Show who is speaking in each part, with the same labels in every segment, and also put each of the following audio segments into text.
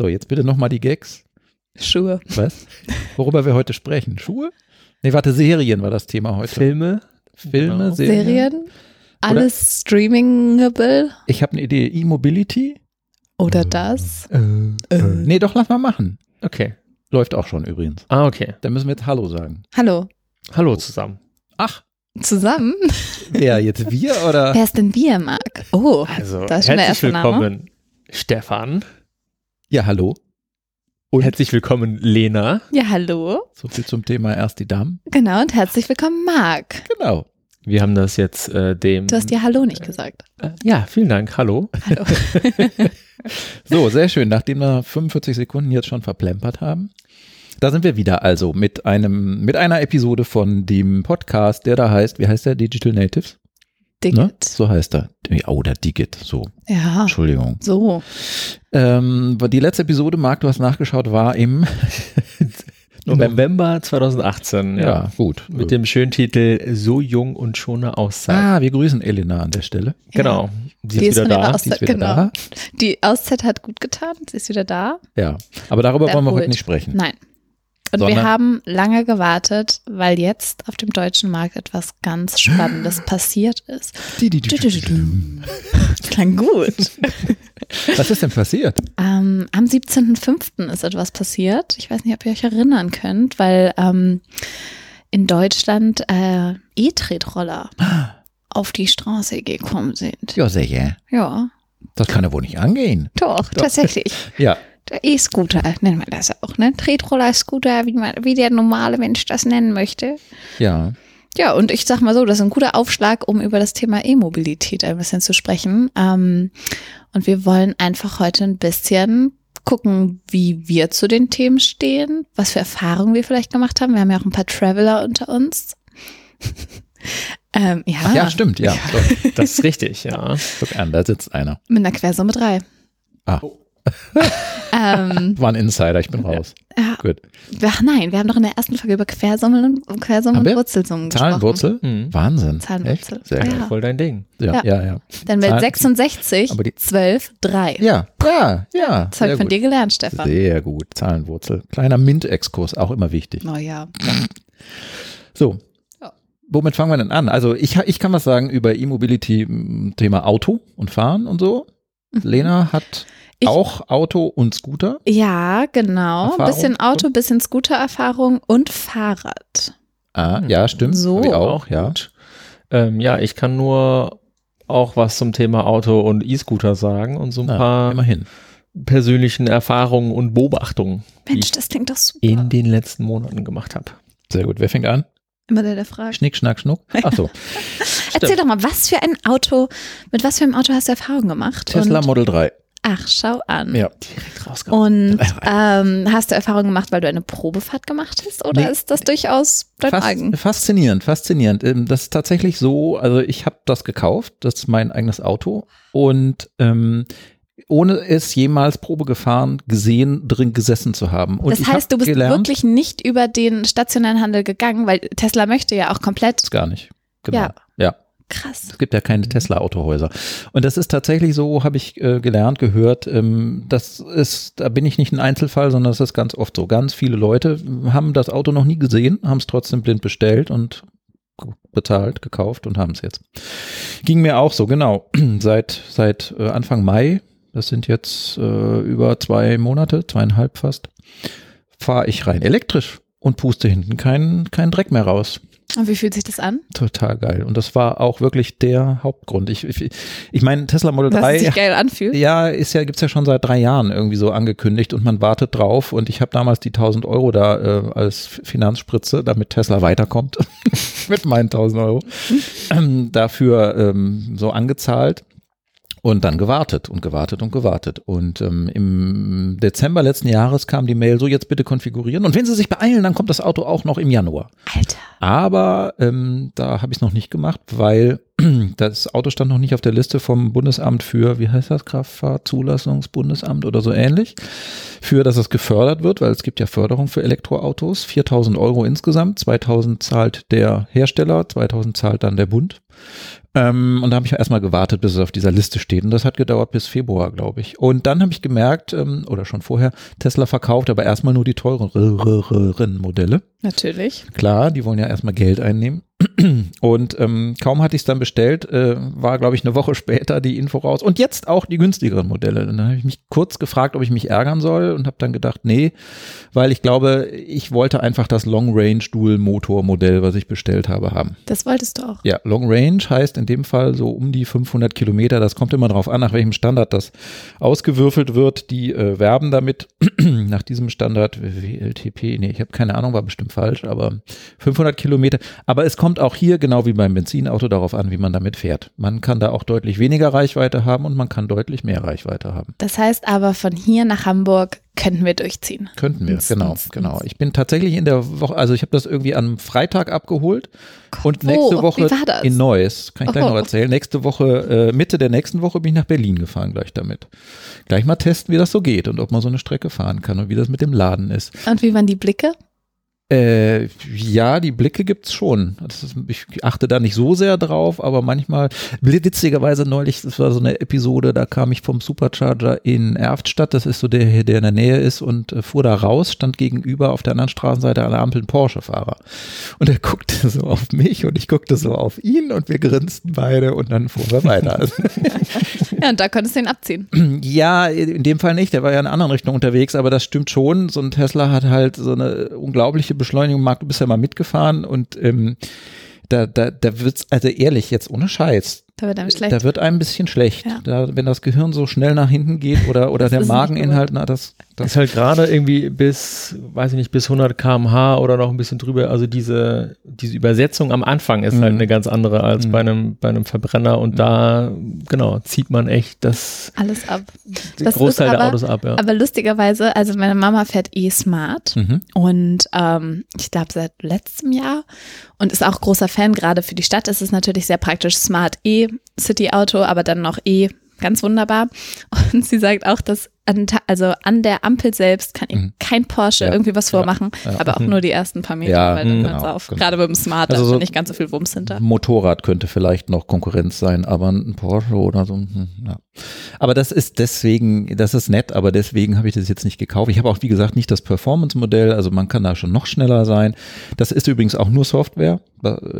Speaker 1: So, jetzt bitte nochmal die Gags.
Speaker 2: Schuhe.
Speaker 1: Was? Worüber wir heute sprechen? Schuhe? Nee, warte, Serien war das Thema heute.
Speaker 3: Filme.
Speaker 1: Filme,
Speaker 3: Genau.
Speaker 1: Serien.
Speaker 2: Serien. Alles streamingable.
Speaker 1: Ich habe eine Idee. E-Mobility?
Speaker 2: Oder das.
Speaker 1: Äh, äh. Nee, doch, lass mal machen.
Speaker 3: Okay.
Speaker 1: Läuft auch schon übrigens.
Speaker 3: Ah, okay.
Speaker 1: Dann müssen wir jetzt Hallo sagen.
Speaker 2: Hallo.
Speaker 3: Hallo zusammen.
Speaker 1: Ach,
Speaker 2: Zusammen?
Speaker 1: wer jetzt wir oder?
Speaker 2: Wer ist denn wir, Marc? Oh,
Speaker 3: Also,
Speaker 2: das ist schon der
Speaker 3: herzlich
Speaker 2: erste Name.
Speaker 3: willkommen, Stefan.
Speaker 1: Ja, hallo.
Speaker 3: Und herzlich willkommen, Lena.
Speaker 2: Ja, hallo.
Speaker 1: So viel zum Thema erst die Damen.
Speaker 2: Genau, und herzlich willkommen, Marc.
Speaker 1: Genau.
Speaker 3: Wir haben das jetzt äh, dem.
Speaker 2: Du hast dir Hallo nicht gesagt.
Speaker 3: äh, ja, vielen Dank. Hallo.
Speaker 2: Hallo.
Speaker 1: So, sehr schön. Nachdem wir 45 Sekunden jetzt schon verplempert haben, da sind wir wieder also mit einem, mit einer Episode von dem Podcast, der da heißt, wie heißt der? Digital Natives? Ne?
Speaker 2: Dicket.
Speaker 1: So heißt er. Oh, oder Digit. So,
Speaker 2: Ja,
Speaker 1: Entschuldigung.
Speaker 2: so.
Speaker 1: Ähm, die letzte Episode, Marc, du hast nachgeschaut, war im
Speaker 3: November 2018. Ja.
Speaker 1: Ja, gut.
Speaker 3: Mit dem schönen Titel So jung und schon eine Auszeit.
Speaker 1: ah, wir grüßen Elena an der Stelle.
Speaker 3: genau. Sie
Speaker 2: Die
Speaker 3: ist
Speaker 2: ist
Speaker 3: wieder da.
Speaker 2: Aus-
Speaker 1: Die ist wieder
Speaker 2: genau.
Speaker 1: da.
Speaker 2: Die Auszeit hat gut getan. Sie ist wieder da.
Speaker 1: Ja, aber darüber wollen wir heute nicht sprechen.
Speaker 2: Nein. Und wir haben lange gewartet, weil jetzt auf dem deutschen Markt etwas ganz Spannendes passiert ist. Das klang gut.
Speaker 1: Was ist denn passiert?
Speaker 2: Ähm, am 17.05. ist etwas passiert. Ich weiß nicht, ob ihr euch erinnern könnt, weil ähm, in Deutschland äh, E-Tretroller auf die Straße gekommen sind.
Speaker 1: Ja, sehr, ja. Das kann ja wohl nicht angehen.
Speaker 2: doch, tatsächlich.
Speaker 1: Ja,
Speaker 2: E-Scooter nennt man das auch, ne? Tretroller-Scooter, wie, man, wie der normale Mensch das nennen möchte.
Speaker 1: ja.
Speaker 2: Ja, und ich sag mal so, das ist ein guter Aufschlag, um über das Thema E-Mobilität ein bisschen zu sprechen. Ähm, und wir wollen einfach heute ein bisschen gucken, wie wir zu den Themen stehen, was für Erfahrungen wir vielleicht gemacht haben. Wir haben ja auch ein paar Traveler unter uns. ähm, ja,
Speaker 1: Ach, ja, stimmt, ja. Doch,
Speaker 3: Das ist richtig, ja.
Speaker 1: guck an, da sitzt einer.
Speaker 2: mit einer Quersumme drei.
Speaker 1: Ah,
Speaker 2: Ähm,
Speaker 1: war ein Insider, ich bin raus.
Speaker 2: ja,
Speaker 1: Gut.
Speaker 2: ach nein, wir haben doch in der ersten Folge über Quersummen und, Quersummen und? Wurzelsummen gesprochen.
Speaker 1: Zahlenwurzel?
Speaker 3: Mhm.
Speaker 1: Wahnsinn.
Speaker 2: Zahlenwurzel.
Speaker 1: Echt? Sehr
Speaker 2: Ja.
Speaker 1: geil.
Speaker 3: Voll dein Ding.
Speaker 1: Ja,
Speaker 2: Ja.
Speaker 1: ja, ja.
Speaker 2: Dann wird
Speaker 1: Zahlen-
Speaker 2: 66,
Speaker 1: Aber die-
Speaker 2: 12, 3.
Speaker 1: Ja, ja, ja.
Speaker 2: Das habe
Speaker 1: sehr
Speaker 2: ich von
Speaker 1: gut.
Speaker 2: dir gelernt, Stefan.
Speaker 1: Sehr gut. Zahlenwurzel. Kleiner MINT-Exkurs, auch immer wichtig.
Speaker 2: Oh ja.
Speaker 1: So. Womit fangen wir denn an? Also ich, ich kann was sagen über E-Mobility, Thema Auto und Fahren und so. Lena hat
Speaker 2: Ich-
Speaker 1: auch Auto und Scooter.
Speaker 2: Ja, genau.
Speaker 1: Erfahrung?
Speaker 2: Bisschen Auto, bisschen Scooter-Erfahrung und Fahrrad.
Speaker 1: Ah, ja, stimmt.
Speaker 2: So.
Speaker 1: Ich auch, ja.
Speaker 3: Ähm, ja, ich kann nur auch was zum Thema Auto und E-Scooter sagen und so ein
Speaker 1: Na,
Speaker 3: paar
Speaker 1: immerhin.
Speaker 3: persönlichen Erfahrungen und Beobachtungen, die
Speaker 2: Mensch,
Speaker 3: ich
Speaker 2: das klingt doch super.
Speaker 3: in den letzten Monaten gemacht habe.
Speaker 1: Sehr gut. Wer fängt an?
Speaker 2: Immer der, der fragt.
Speaker 1: Schnick, schnack, schnuck. Ach so.
Speaker 2: Erzähl doch mal, was für ein Auto, mit was für einem Auto hast du Erfahrung gemacht?
Speaker 1: Tesla
Speaker 2: und,
Speaker 1: Model 3.
Speaker 2: Ach, schau an.
Speaker 1: Ja.
Speaker 3: Direkt rausgehauen.
Speaker 2: Und
Speaker 1: Ach,
Speaker 2: ähm, hast du Erfahrung gemacht, weil du eine Probefahrt gemacht hast? Oder
Speaker 1: Nee.
Speaker 2: ist das durchaus dein
Speaker 1: Fas
Speaker 2: eigen?
Speaker 1: faszinierend, faszinierend. Ähm, Das ist tatsächlich so, also ich habe das gekauft, das ist mein eigenes Auto und ähm, ohne es jemals Probe gefahren, gesehen, drin gesessen zu haben. Und
Speaker 2: Das
Speaker 1: ich
Speaker 2: heißt,
Speaker 1: hab
Speaker 2: du bist
Speaker 1: gelernt,
Speaker 2: wirklich nicht über den stationären Handel gegangen, weil Tesla möchte ja auch komplett.
Speaker 1: gar nicht. Genau.
Speaker 2: Ja. Krass.
Speaker 1: Es gibt ja keine Tesla-Autohäuser. Und das ist tatsächlich so, habe ich äh, gelernt, gehört. Ähm, das ist, da bin ich nicht ein Einzelfall, sondern das ist ganz oft so. Ganz viele Leute haben das Auto noch nie gesehen, haben es trotzdem blind bestellt und bezahlt, gekauft und haben es jetzt. Ging mir auch so, genau. Seit, seit äh, Anfang Mai, das sind jetzt äh, über zwei Monate, zweieinhalb fast, fahre ich rein elektrisch und puste hinten keinen keinen Dreck mehr raus.
Speaker 2: Und wie fühlt sich das an?
Speaker 1: Total geil. Und das war auch wirklich der Hauptgrund. Ich, ich, ich meine, Tesla Model
Speaker 2: Dass
Speaker 1: 3.
Speaker 2: es sich geil anfühlt?
Speaker 1: Ja, ist ja, gibt's ja schon seit drei Jahren irgendwie so angekündigt und man wartet drauf. Und ich habe damals die 1000 Euro da äh, als Finanzspritze, damit Tesla weiterkommt, mit meinen 1000 Euro, ähm, dafür ähm, so angezahlt. Und dann gewartet und gewartet und gewartet. Und ähm, im Dezember letzten Jahres kam die Mail, so jetzt bitte konfigurieren. Und wenn Sie sich beeilen, dann kommt das Auto auch noch im Januar.
Speaker 2: Alter.
Speaker 1: Aber ähm, da habe ich es noch nicht gemacht, weil das Auto stand noch nicht auf der Liste vom Bundesamt für, wie heißt das, Kraftfahrtzulassungsbundesamt oder so ähnlich, für, dass es gefördert wird, weil es gibt ja Förderung für Elektroautos, 4000 Euro insgesamt, 2000 zahlt der Hersteller, 2000 zahlt dann der Bund. Ähm, und da habe ich erstmal gewartet, bis es auf dieser Liste steht. Und das hat gedauert bis Februar, glaube ich. Und dann habe ich gemerkt, ähm, oder schon vorher, Tesla verkauft aber erstmal nur die teureren Modelle.
Speaker 2: Natürlich.
Speaker 1: Klar, die wollen ja erstmal Geld einnehmen. Und ähm, kaum hatte ich es dann bestellt, äh, war, glaube ich, eine Woche später die Info raus. Und jetzt auch die günstigeren Modelle. Und dann habe ich mich kurz gefragt, ob ich mich ärgern soll und habe dann gedacht, nee, weil ich glaube, ich wollte einfach das Long Range Dual Motor Modell, was ich bestellt habe, haben.
Speaker 2: Das wolltest du auch.
Speaker 1: Ja, Long Range heißt in dem Fall so um die 500 Kilometer. Das kommt immer darauf an, nach welchem Standard das ausgewürfelt wird. Die äh, werben damit nach diesem Standard WLTP. Nee, ich habe keine Ahnung, war bestimmt falsch, aber 500 Kilometer. Aber es kommt auch hier, genau wie beim Benzinauto, darauf an, wie man damit fährt. Man kann da auch deutlich weniger Reichweite haben und man kann deutlich mehr Reichweite haben.
Speaker 2: Das heißt aber, von hier nach Hamburg könnten wir durchziehen.
Speaker 1: Könnten wir, genau, genau. Ich bin tatsächlich in der Woche, also ich habe das irgendwie am Freitag abgeholt und nächste
Speaker 2: Wo?
Speaker 1: Woche in Neuss, kann ich gleich
Speaker 2: Oh.
Speaker 1: noch erzählen. Nächste Woche, äh, Mitte der nächsten Woche bin ich nach Berlin gefahren gleich damit. Gleich mal testen, wie das so geht und ob man so eine Strecke fahren kann und wie das mit dem Laden ist.
Speaker 2: Und wie waren die Blicke?
Speaker 1: Äh, ja, die Blicke gibt's schon. Ist, ich achte da nicht so sehr drauf, aber manchmal, witzigerweise neulich, das war so eine Episode, da kam ich vom Supercharger in Erftstadt, das ist so der, hier, der in der Nähe ist und äh, fuhr da raus, stand gegenüber auf der anderen Straßenseite an der Ampel ein Porsche-Fahrer. Und er guckte so auf mich und ich guckte so auf ihn und wir grinsten beide und dann fuhren wir weiter.
Speaker 2: Ja, und da konntest du ihn abziehen.
Speaker 1: Ja, in dem Fall nicht. Der war ja in einer anderen Richtung unterwegs, aber das stimmt schon. So ein Tesla hat halt so eine unglaubliche Beschleunigung. Marc, du bist ja mal mitgefahren und ähm, da, da, da wird's, also ehrlich, jetzt ohne Scheiß,
Speaker 2: Da wird einem schlecht.
Speaker 1: da wird einem ein bisschen schlecht.
Speaker 2: Ja.
Speaker 1: Da, wenn das Gehirn so schnell nach hinten geht oder, oder der Mageninhalt, na, das,
Speaker 3: Das ist halt gerade irgendwie bis, weiß ich nicht, bis 100 kmh oder noch ein bisschen drüber. Also diese, diese Übersetzung am Anfang ist halt
Speaker 1: Mhm.
Speaker 3: eine ganz andere als
Speaker 1: Mhm.
Speaker 3: bei einem, bei einem Verbrenner und da, genau, zieht man echt das,
Speaker 2: Alles ab.
Speaker 3: den
Speaker 2: Das
Speaker 3: Großteil
Speaker 2: ist
Speaker 3: der
Speaker 2: aber-
Speaker 3: Autos ab, ja.
Speaker 2: Aber lustigerweise, also meine Mama fährt E-Smart
Speaker 1: mhm.
Speaker 2: und ähm, ich glaube seit letztem Jahr und ist auch großer Fan. Gerade für die Stadt ist es natürlich sehr praktisch. Smart E, City-Auto, aber dann noch E, ganz wunderbar. Und sie sagt auch, dass an, also an der Ampel selbst kann
Speaker 1: Mhm.
Speaker 2: kein Porsche
Speaker 1: Ja.
Speaker 2: irgendwie was vormachen,
Speaker 1: Ja.
Speaker 2: aber auch
Speaker 3: Mhm.
Speaker 2: nur die ersten paar Meter,
Speaker 1: Ja,
Speaker 2: weil dann
Speaker 3: mhm.
Speaker 1: genau,
Speaker 2: auf.
Speaker 1: genau.
Speaker 2: Gerade beim Smart,
Speaker 1: Also
Speaker 2: da
Speaker 1: so-
Speaker 2: nicht ganz so viel Wumms hinter.
Speaker 1: Motorrad könnte vielleicht noch Konkurrenz sein, aber ein Porsche oder so. hm, Ja. Aber das ist deswegen, das ist nett, aber deswegen habe ich das jetzt nicht gekauft. Ich habe auch, wie gesagt, nicht das Performance-Modell, also man kann da schon noch schneller sein. Das ist übrigens auch nur Software.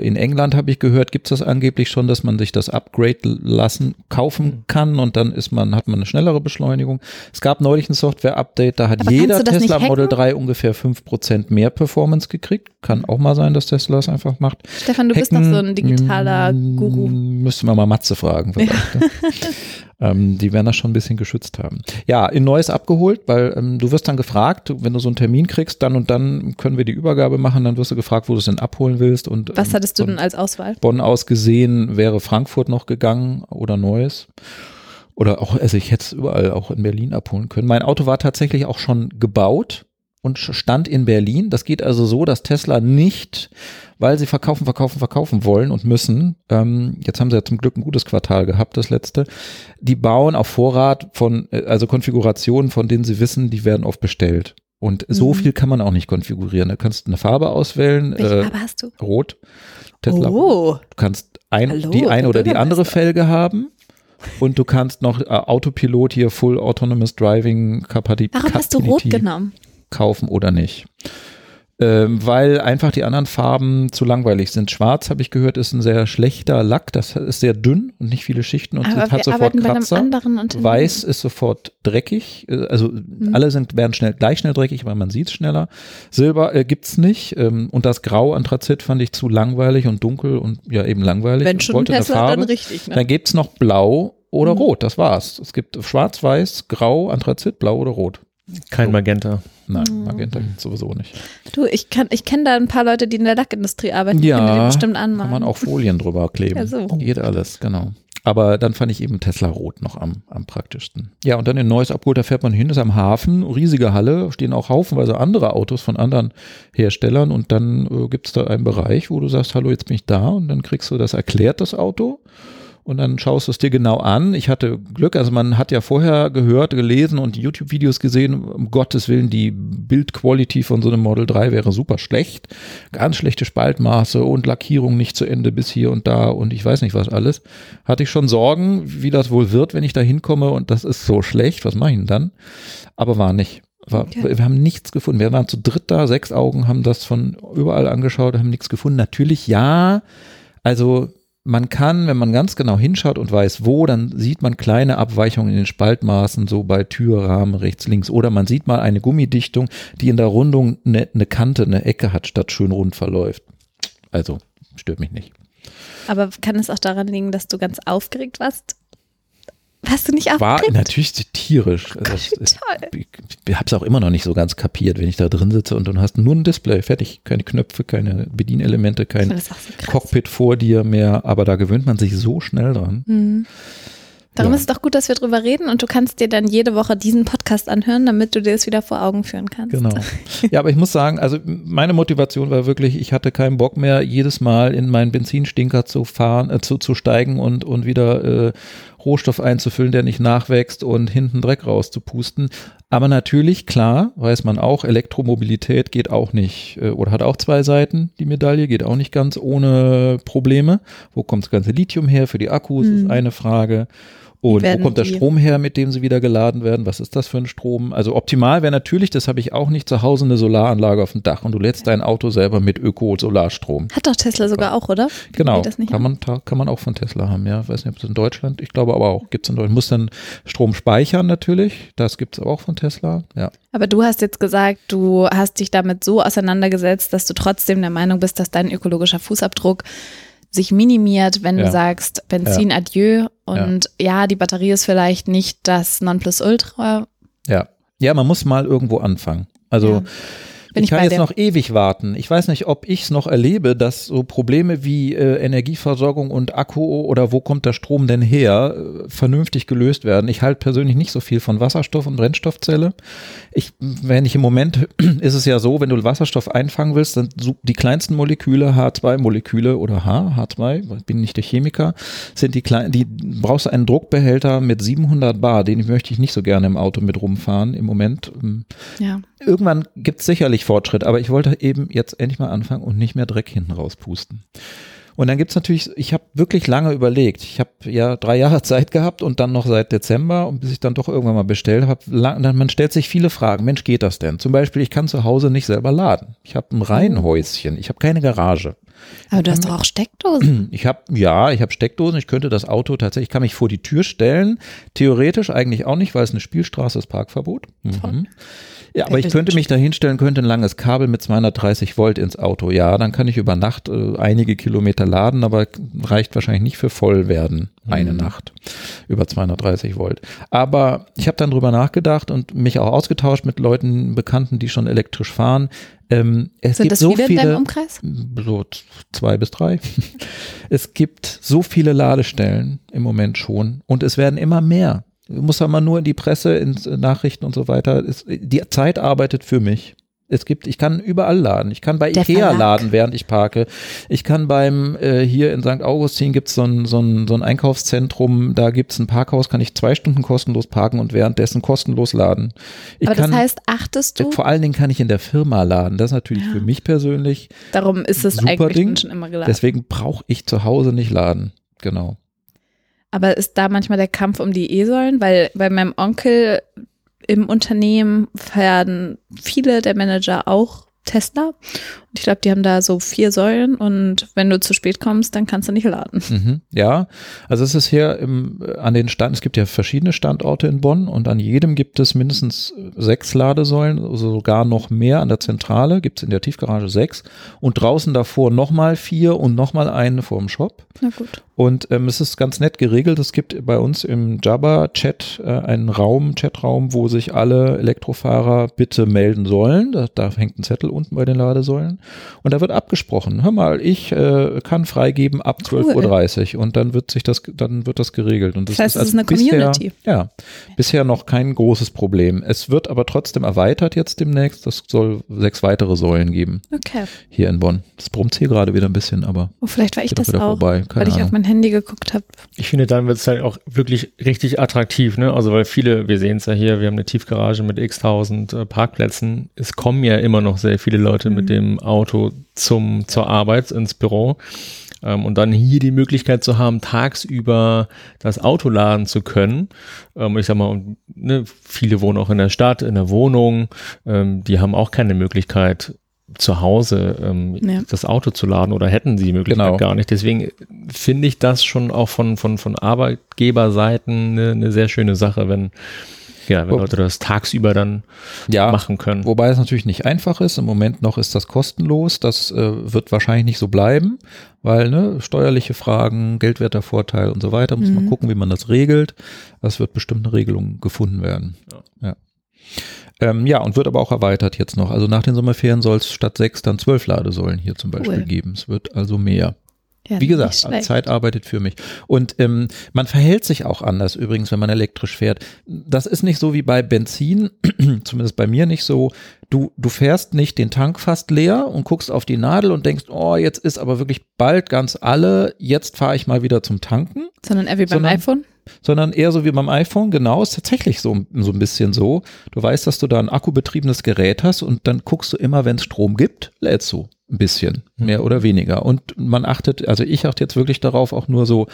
Speaker 1: In England habe ich gehört, gibt es das angeblich schon, dass man sich das Upgrade lassen, kaufen kann und dann ist man, hat man eine schnellere Beschleunigung. Es gab neulich ein Software-Update, da hat
Speaker 2: Aber
Speaker 1: jeder Tesla Model
Speaker 2: hacken?
Speaker 1: 3 ungefähr 5% mehr Performance gekriegt. Kann auch mal sein, dass Tesla das einfach macht.
Speaker 2: Stefan, du bist doch so ein digitaler
Speaker 1: Mm,
Speaker 2: Guru.
Speaker 1: Müsste man mal Matze fragen vielleicht. ne? ähm, die werden das schon ein bisschen geschützt haben. Ja, in Neues abgeholt, weil ähm, du wirst dann gefragt, wenn du so einen Termin kriegst, dann und dann können wir die Übergabe machen, dann wirst du gefragt, wo du es denn abholen willst. Und,
Speaker 2: Was
Speaker 1: ähm,
Speaker 2: hattest du denn als Auswahl?
Speaker 1: Bonn aus gesehen wäre Frankfurt noch gegangen oder Neues. Oder auch, also ich hätte es überall auch in Berlin abholen können. Mein Auto war tatsächlich auch schon gebaut und stand in Berlin. Das geht also so, dass Tesla nicht, weil sie verkaufen, verkaufen, verkaufen wollen und müssen, ähm, jetzt haben sie ja zum Glück ein gutes Quartal gehabt, das letzte, die bauen auf Vorrat von, äh, also Konfigurationen, von denen sie wissen, die werden oft bestellt. Und so
Speaker 2: Mhm.
Speaker 1: viel kann man auch nicht konfigurieren. Da kannst du eine Farbe auswählen,
Speaker 2: Welche
Speaker 1: äh,
Speaker 2: Farbe hast du?
Speaker 1: rot. Tesla
Speaker 2: Oh,
Speaker 1: Du kannst ein,
Speaker 2: Hallo,
Speaker 1: die eine oder die andere. Felge haben und du kannst noch äh, Autopilot hier Full Autonomous Driving Kapazität kaufen oder nicht. Ähm, weil einfach die anderen Farben zu langweilig sind. Schwarz, habe ich gehört, ist ein sehr schlechter Lack. Das ist sehr dünn und nicht viele Schichten und
Speaker 2: Aber
Speaker 1: hat sofort Kratzer. Weiß ist sofort dreckig. Äh, Also alle sind, werden schnell, gleich schnell dreckig, weil man sieht es schneller. Silber äh, gibt's nicht. Ähm, und das Grau Anthrazit fand ich zu langweilig und dunkel und ja eben langweilig.
Speaker 2: Wenn schon Tesla,
Speaker 1: Farbe.
Speaker 2: dann richtig. Ne?
Speaker 1: Dann gibt's noch Blau oder
Speaker 2: Mhm.
Speaker 1: Rot. Das war's. Es gibt Schwarz, Weiß, Grau, Anthrazit, Blau oder Rot.
Speaker 3: Kein Magenta.
Speaker 1: Nein,
Speaker 2: Mhm.
Speaker 1: Magenta gibt's sowieso nicht.
Speaker 2: Du, ich kann, ich kenne da ein paar Leute, die in der Lackindustrie arbeiten. die können
Speaker 1: Ja,
Speaker 2: die bestimmt
Speaker 1: kann
Speaker 2: anmalen.
Speaker 1: man auch Folien drüber kleben.
Speaker 2: Ja, so.
Speaker 1: Geht alles, genau. Aber dann fand ich eben Tesla Rot noch am, am praktischsten. Ja, und dann in Neues abgeholt, da fährt man hin, ist am Hafen, riesige Halle, stehen auch haufenweise andere Autos von anderen Herstellern und dann äh, gibt's da einen Bereich, wo du sagst, hallo, jetzt bin ich da und dann kriegst du das erklärt, das Auto. Und dann schaust du es dir genau an. Ich hatte Glück, also man hat ja vorher gehört, gelesen und YouTube-Videos gesehen, um Gottes Willen, die Bildquality von so einem Model 3 wäre super schlecht. Ganz schlechte Spaltmaße und Lackierung nicht zu Ende bis hier und da und ich weiß nicht was alles. Hatte ich schon Sorgen, wie das wohl wird, wenn ich da hinkomme und das ist so schlecht, was mache ich denn dann? Aber war nicht. War,
Speaker 2: Okay.
Speaker 1: Wir haben nichts gefunden. Wir waren zu dritt da, sechs Augen haben das von überall angeschaut, haben nichts gefunden. Natürlich ja, also man kann, wenn man ganz genau hinschaut und weiß wo, dann sieht man kleine Abweichungen in den Spaltmaßen, so bei Türrahmen rechts, links. Oder man sieht mal eine Gummidichtung, die in der Rundung eine, eine Kante, eine Ecke hat, statt schön rund verläuft. Also stört mich nicht.
Speaker 2: Aber kann es auch daran liegen, dass du ganz aufgeregt warst? Warst du nicht
Speaker 1: War natürlich tierisch. Also,
Speaker 2: Gott, toll.
Speaker 1: ich ich habe es auch immer noch nicht so ganz kapiert, wenn ich da drin sitze und du hast nur ein Display, fertig. Keine Knöpfe, keine Bedienelemente, kein
Speaker 2: so.
Speaker 1: Cockpit vor dir mehr, aber da gewöhnt man sich so schnell dran.
Speaker 2: Mhm. Darum
Speaker 1: Ja.
Speaker 2: ist es doch gut, dass wir drüber reden und du kannst dir dann jede Woche diesen Podcast anhören, damit du dir das wieder vor Augen führen kannst.
Speaker 1: Genau. Ja, aber ich muss sagen, also meine Motivation war wirklich, ich hatte keinen Bock mehr, jedes Mal in meinen Benzinstinker zu fahren, äh, zu, zu steigen und, und wieder äh, Rohstoff einzufüllen, der nicht nachwächst und hinten Dreck rauszupusten. Aber natürlich, klar, weiß man auch, Elektromobilität geht auch nicht äh, oder hat auch zwei Seiten, die Medaille, geht auch nicht ganz ohne Probleme. Wo kommt das ganze Lithium her für die Akkus,
Speaker 2: Hm.
Speaker 1: ist eine Frage. Und wo kommt der Strom her, mit dem sie wieder geladen werden? Was ist das für ein Strom? Also optimal wäre natürlich, das habe ich auch nicht, zu Hause eine Solaranlage auf dem Dach und du lädst dein Auto selber mit Öko-Solarstrom.
Speaker 2: Hat doch Tesla sogar auch, oder?
Speaker 1: Genau,
Speaker 2: das nicht
Speaker 1: kann man, kann man auch von Tesla haben, ja. Weiß nicht, ob es in Deutschland, ich glaube aber auch, gibt es in Deutschland. Muss dann Strom speichern natürlich, das gibt es auch von Tesla, ja.
Speaker 2: Aber du hast jetzt gesagt, du hast dich damit so auseinandergesetzt, dass du trotzdem der Meinung bist, dass dein ökologischer Fußabdruck sich minimiert, wenn
Speaker 1: Ja.
Speaker 2: du sagst, Benzin adieu und ja. die Batterie ist vielleicht nicht das Nonplusultra.
Speaker 1: Ja. Ja, man muss mal irgendwo anfangen. Also
Speaker 2: Ja. Bin
Speaker 1: ich
Speaker 2: ich
Speaker 1: kann jetzt
Speaker 2: dir.
Speaker 1: noch ewig warten. Ich weiß nicht, ob ich es noch erlebe, dass so Probleme wie äh, Energieversorgung und Akku oder wo kommt der Strom denn her, äh, vernünftig gelöst werden. Ich halte persönlich nicht so viel von Wasserstoff und Brennstoffzelle. Ich, wenn ich im Moment ist es ja so, wenn du Wasserstoff einfangen willst, dann die kleinsten Moleküle, H2-Moleküle oder H, H2, ich bin nicht der Chemiker, sind die kleinen, die brauchst du einen Druckbehälter mit 700 Bar, den möchte ich nicht so gerne im Auto mit rumfahren im Moment. Ähm,
Speaker 2: Ja.
Speaker 1: Irgendwann gibt es sicherlich Fortschritt, aber ich wollte eben jetzt endlich mal anfangen und nicht mehr Dreck hinten rauspusten. Und dann gibt es natürlich, ich habe wirklich lange überlegt. Ich habe ja drei Jahre Zeit gehabt und dann noch seit Dezember und bis ich dann doch irgendwann mal bestellt habe. Man stellt sich viele Fragen. Mensch, geht das denn? Zum Beispiel, ich kann zu Hause nicht selber laden. Ich habe ein Reihenhäuschen. Ich habe keine Garage.
Speaker 2: Aber du hast doch auch Steckdosen.
Speaker 1: Ich habe ja, ich habe Steckdosen. Ich könnte das Auto tatsächlich, ich kann mich vor die Tür stellen. Theoretisch eigentlich auch nicht, weil es eine Spielstraße ist, Parkverbot. Mhm. Ja, aber ich
Speaker 2: wir
Speaker 1: könnte mich da hinstellen, könnte ein langes Kabel mit 230 Volt ins Auto. Ja, dann kann ich über Nacht äh, einige Kilometer laden, aber reicht wahrscheinlich nicht für voll werden eine Nacht über 230 Volt. Aber ich habe dann drüber nachgedacht und mich auch ausgetauscht mit Leuten, Bekannten, die schon elektrisch fahren. Ähm, es
Speaker 2: Sind
Speaker 1: gibt
Speaker 2: das
Speaker 1: so
Speaker 2: viele in
Speaker 1: viele
Speaker 2: deinem Umkreis?
Speaker 1: so zwei bis drei. Es gibt so viele Ladestellen im Moment schon und es werden immer mehr. Du musst aber nur in die Presse, in Nachrichten und so weiter. Es, die Zeit arbeitet für mich. Es gibt, ich kann überall laden. Ich kann bei
Speaker 2: Der
Speaker 1: Ikea
Speaker 2: Verlag.
Speaker 1: laden, während ich parke. Ich kann beim, äh, hier in St. Augustin gibt's so ein, so, ein, so ein Einkaufszentrum, da gibt's ein Parkhaus, kann ich zwei Stunden kostenlos parken und währenddessen kostenlos laden. Ich
Speaker 2: Aber das
Speaker 1: kann,
Speaker 2: heißt, achtest du?
Speaker 1: vor allen Dingen kann ich in der Firma laden. Das ist natürlich
Speaker 2: Ja.
Speaker 1: für mich persönlich
Speaker 2: Darum ist es
Speaker 1: Super
Speaker 2: eigentlich
Speaker 1: Ding.
Speaker 2: schon immer geladen.
Speaker 1: Deswegen brauche ich zu Hause nicht laden. Genau.
Speaker 2: Aber ist da manchmal der Kampf um die E-Säulen? Weil bei meinem Onkel im Unternehmen fahren viele der Manager auch Tesla. Und ich glaube, die haben da so vier Säulen und wenn du zu spät kommst, dann kannst du nicht laden.
Speaker 1: Mhm. Ja, also es ist hier im, äh, an den Stand, es gibt ja verschiedene Standorte in Bonn und an jedem gibt es mindestens sechs Ladesäulen, also sogar noch mehr. An der Zentrale gibt es in der Tiefgarage sechs und draußen davor nochmal vier und nochmal eine vor dem Shop.
Speaker 2: Na gut.
Speaker 1: Und ähm, es ist ganz nett geregelt. Es gibt bei uns im Jabba-Chat äh, einen Raum, Chatraum, wo sich alle Elektrofahrer bitte melden sollen. Da, da hängt ein Zettel unten bei den Ladesäulen. Und da wird abgesprochen. Hör mal, ich äh, kann freigeben ab
Speaker 2: Cool.
Speaker 1: 12.30 Uhr und dann wird sich das, dann wird das geregelt. Und das,
Speaker 2: Das heißt, es
Speaker 1: also
Speaker 2: ist eine
Speaker 1: bisher,
Speaker 2: Community.
Speaker 1: Ja, bisher noch kein großes Problem. Es wird aber trotzdem erweitert jetzt demnächst. Es soll sechs weitere Säulen geben
Speaker 2: Okay.
Speaker 1: hier in Bonn. Das brummt hier gerade wieder ein bisschen, aber
Speaker 2: Oh, vielleicht war ich das auch,
Speaker 1: vorbei. Keine
Speaker 2: weil ich
Speaker 1: Ahnung.
Speaker 2: auf mein Handy geguckt habe.
Speaker 3: Ich finde, dann wird es halt auch wirklich richtig attraktiv, ne? Also weil viele, wir sehen es ja hier, wir haben eine Tiefgarage mit x tausend äh, Parkplätzen. Es kommen ja immer noch sehr viele Leute mhm. mit dem Auto zum, zur Arbeit ins Büro. Ähm, und dann hier die Möglichkeit zu haben, tagsüber das Auto laden zu können. Ähm, ich sag mal, ne, viele wohnen auch in der Stadt, in der Wohnung. Ähm, die haben auch keine Möglichkeit, zu Hause ähm, ja. das Auto zu laden oder hätten sie die Möglichkeit genau. gar nicht. Deswegen finde ich das schon auch von, von, von Arbeitgeberseiten eine, eine sehr schöne Sache, wenn ja, wenn Leute das tagsüber dann ja, machen können.
Speaker 1: Wobei es natürlich nicht einfach ist. Im Moment noch ist das kostenlos. Das äh, wird wahrscheinlich nicht so bleiben, weil ne, steuerliche Fragen, Geldwertervorteil und so weiter, muss mhm. man gucken, wie man das regelt. Es wird bestimmt eine Regelung gefunden werden. Ja. ja. Ähm, ja, und wird aber auch erweitert jetzt noch. Also nach den Sommerferien soll es statt sechs dann zwölf Ladesäulen hier zum Beispiel cool. geben. Es wird also mehr. Ja, Wie gesagt, Zeit arbeitet für mich. Und ähm, man verhält sich auch anders übrigens, wenn man elektrisch fährt. Das ist nicht so wie bei Benzin, zumindest bei mir nicht so. Du, du fährst nicht den Tank fast leer und guckst auf die Nadel und denkst, oh, jetzt ist aber wirklich bald ganz alle, jetzt fahre ich mal wieder zum Tanken.
Speaker 2: Sondern eher wie beim sondern, iPhone?
Speaker 1: sondern eher so wie beim iPhone. Genau, ist tatsächlich so, so ein bisschen so. Du weißt, dass du da ein akkubetriebenes Gerät hast und dann guckst du immer, wenn es Strom gibt, lädst du ein bisschen, mehr mhm. oder weniger. Und man achtet, also ich achte jetzt wirklich darauf, auch nur so,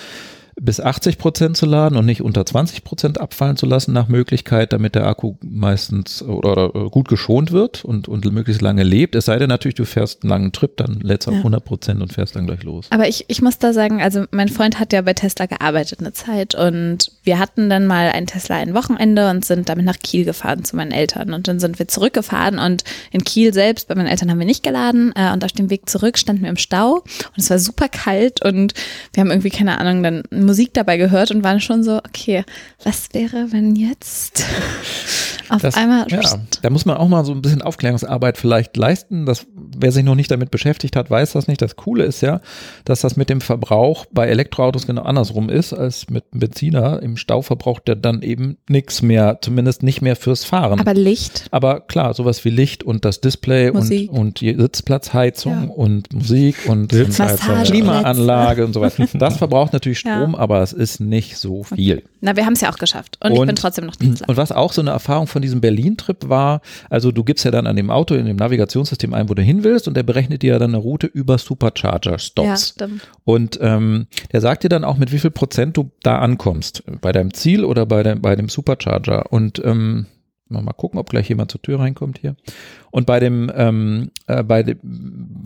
Speaker 1: bis 80 Prozent zu laden und nicht unter 20 Prozent abfallen zu lassen nach Möglichkeit, damit der Akku meistens oder, oder, äh, gut geschont wird und, und möglichst lange lebt. Es sei denn natürlich, du fährst einen langen Trip, dann lädst du ja. auf 100 Prozent und fährst dann gleich los.
Speaker 2: Aber ich, ich muss da sagen, also mein Freund hat ja bei Tesla gearbeitet eine Zeit und wir hatten dann mal einen Tesla ein Wochenende und sind damit nach Kiel gefahren zu meinen Eltern und dann sind wir zurückgefahren und in Kiel selbst, bei meinen Eltern haben wir nicht geladen äh, und auf dem Weg zurück standen wir im Stau und es war super kalt und wir haben irgendwie, keine Ahnung, dann Musik dabei gehört und waren schon so, okay, was wäre, wenn jetzt auf
Speaker 1: das,
Speaker 2: einmal.
Speaker 1: Ja, da muss man auch mal so ein bisschen Aufklärungsarbeit vielleicht leisten. Das, wer sich noch nicht damit beschäftigt hat, weiß das nicht. Das Coole ist ja, dass das mit dem Verbrauch bei Elektroautos genau andersrum ist als mit Benziner. Im Stau verbraucht der dann eben nichts mehr, zumindest nicht mehr fürs Fahren.
Speaker 2: Aber Licht.
Speaker 1: Aber klar, sowas wie Licht und das Display Musik. und, und die Sitzplatzheizung ja. und Musik und, und Klimaanlage und so weiter. Das verbraucht natürlich Strom, ja. aber es ist nicht so viel.
Speaker 2: Na, wir haben es ja auch geschafft. Und, und, ich bin trotzdem noch Dienstleister.
Speaker 1: Und was auch so eine Erfahrung von diesem Berlin-Trip war, also du gibst ja dann an dem Auto in dem Navigationssystem ein, wo du hin willst und der berechnet dir dann eine Route über Supercharger-Stops. Ja, stimmt. Und ähm, der sagt dir dann auch, mit wie viel Prozent du da ankommst. Bei deinem Ziel oder bei, dem, bei dem Supercharger. Und ähm, Mal gucken, ob gleich jemand zur Tür reinkommt hier. Und bei dem, ähm, äh, bei dem,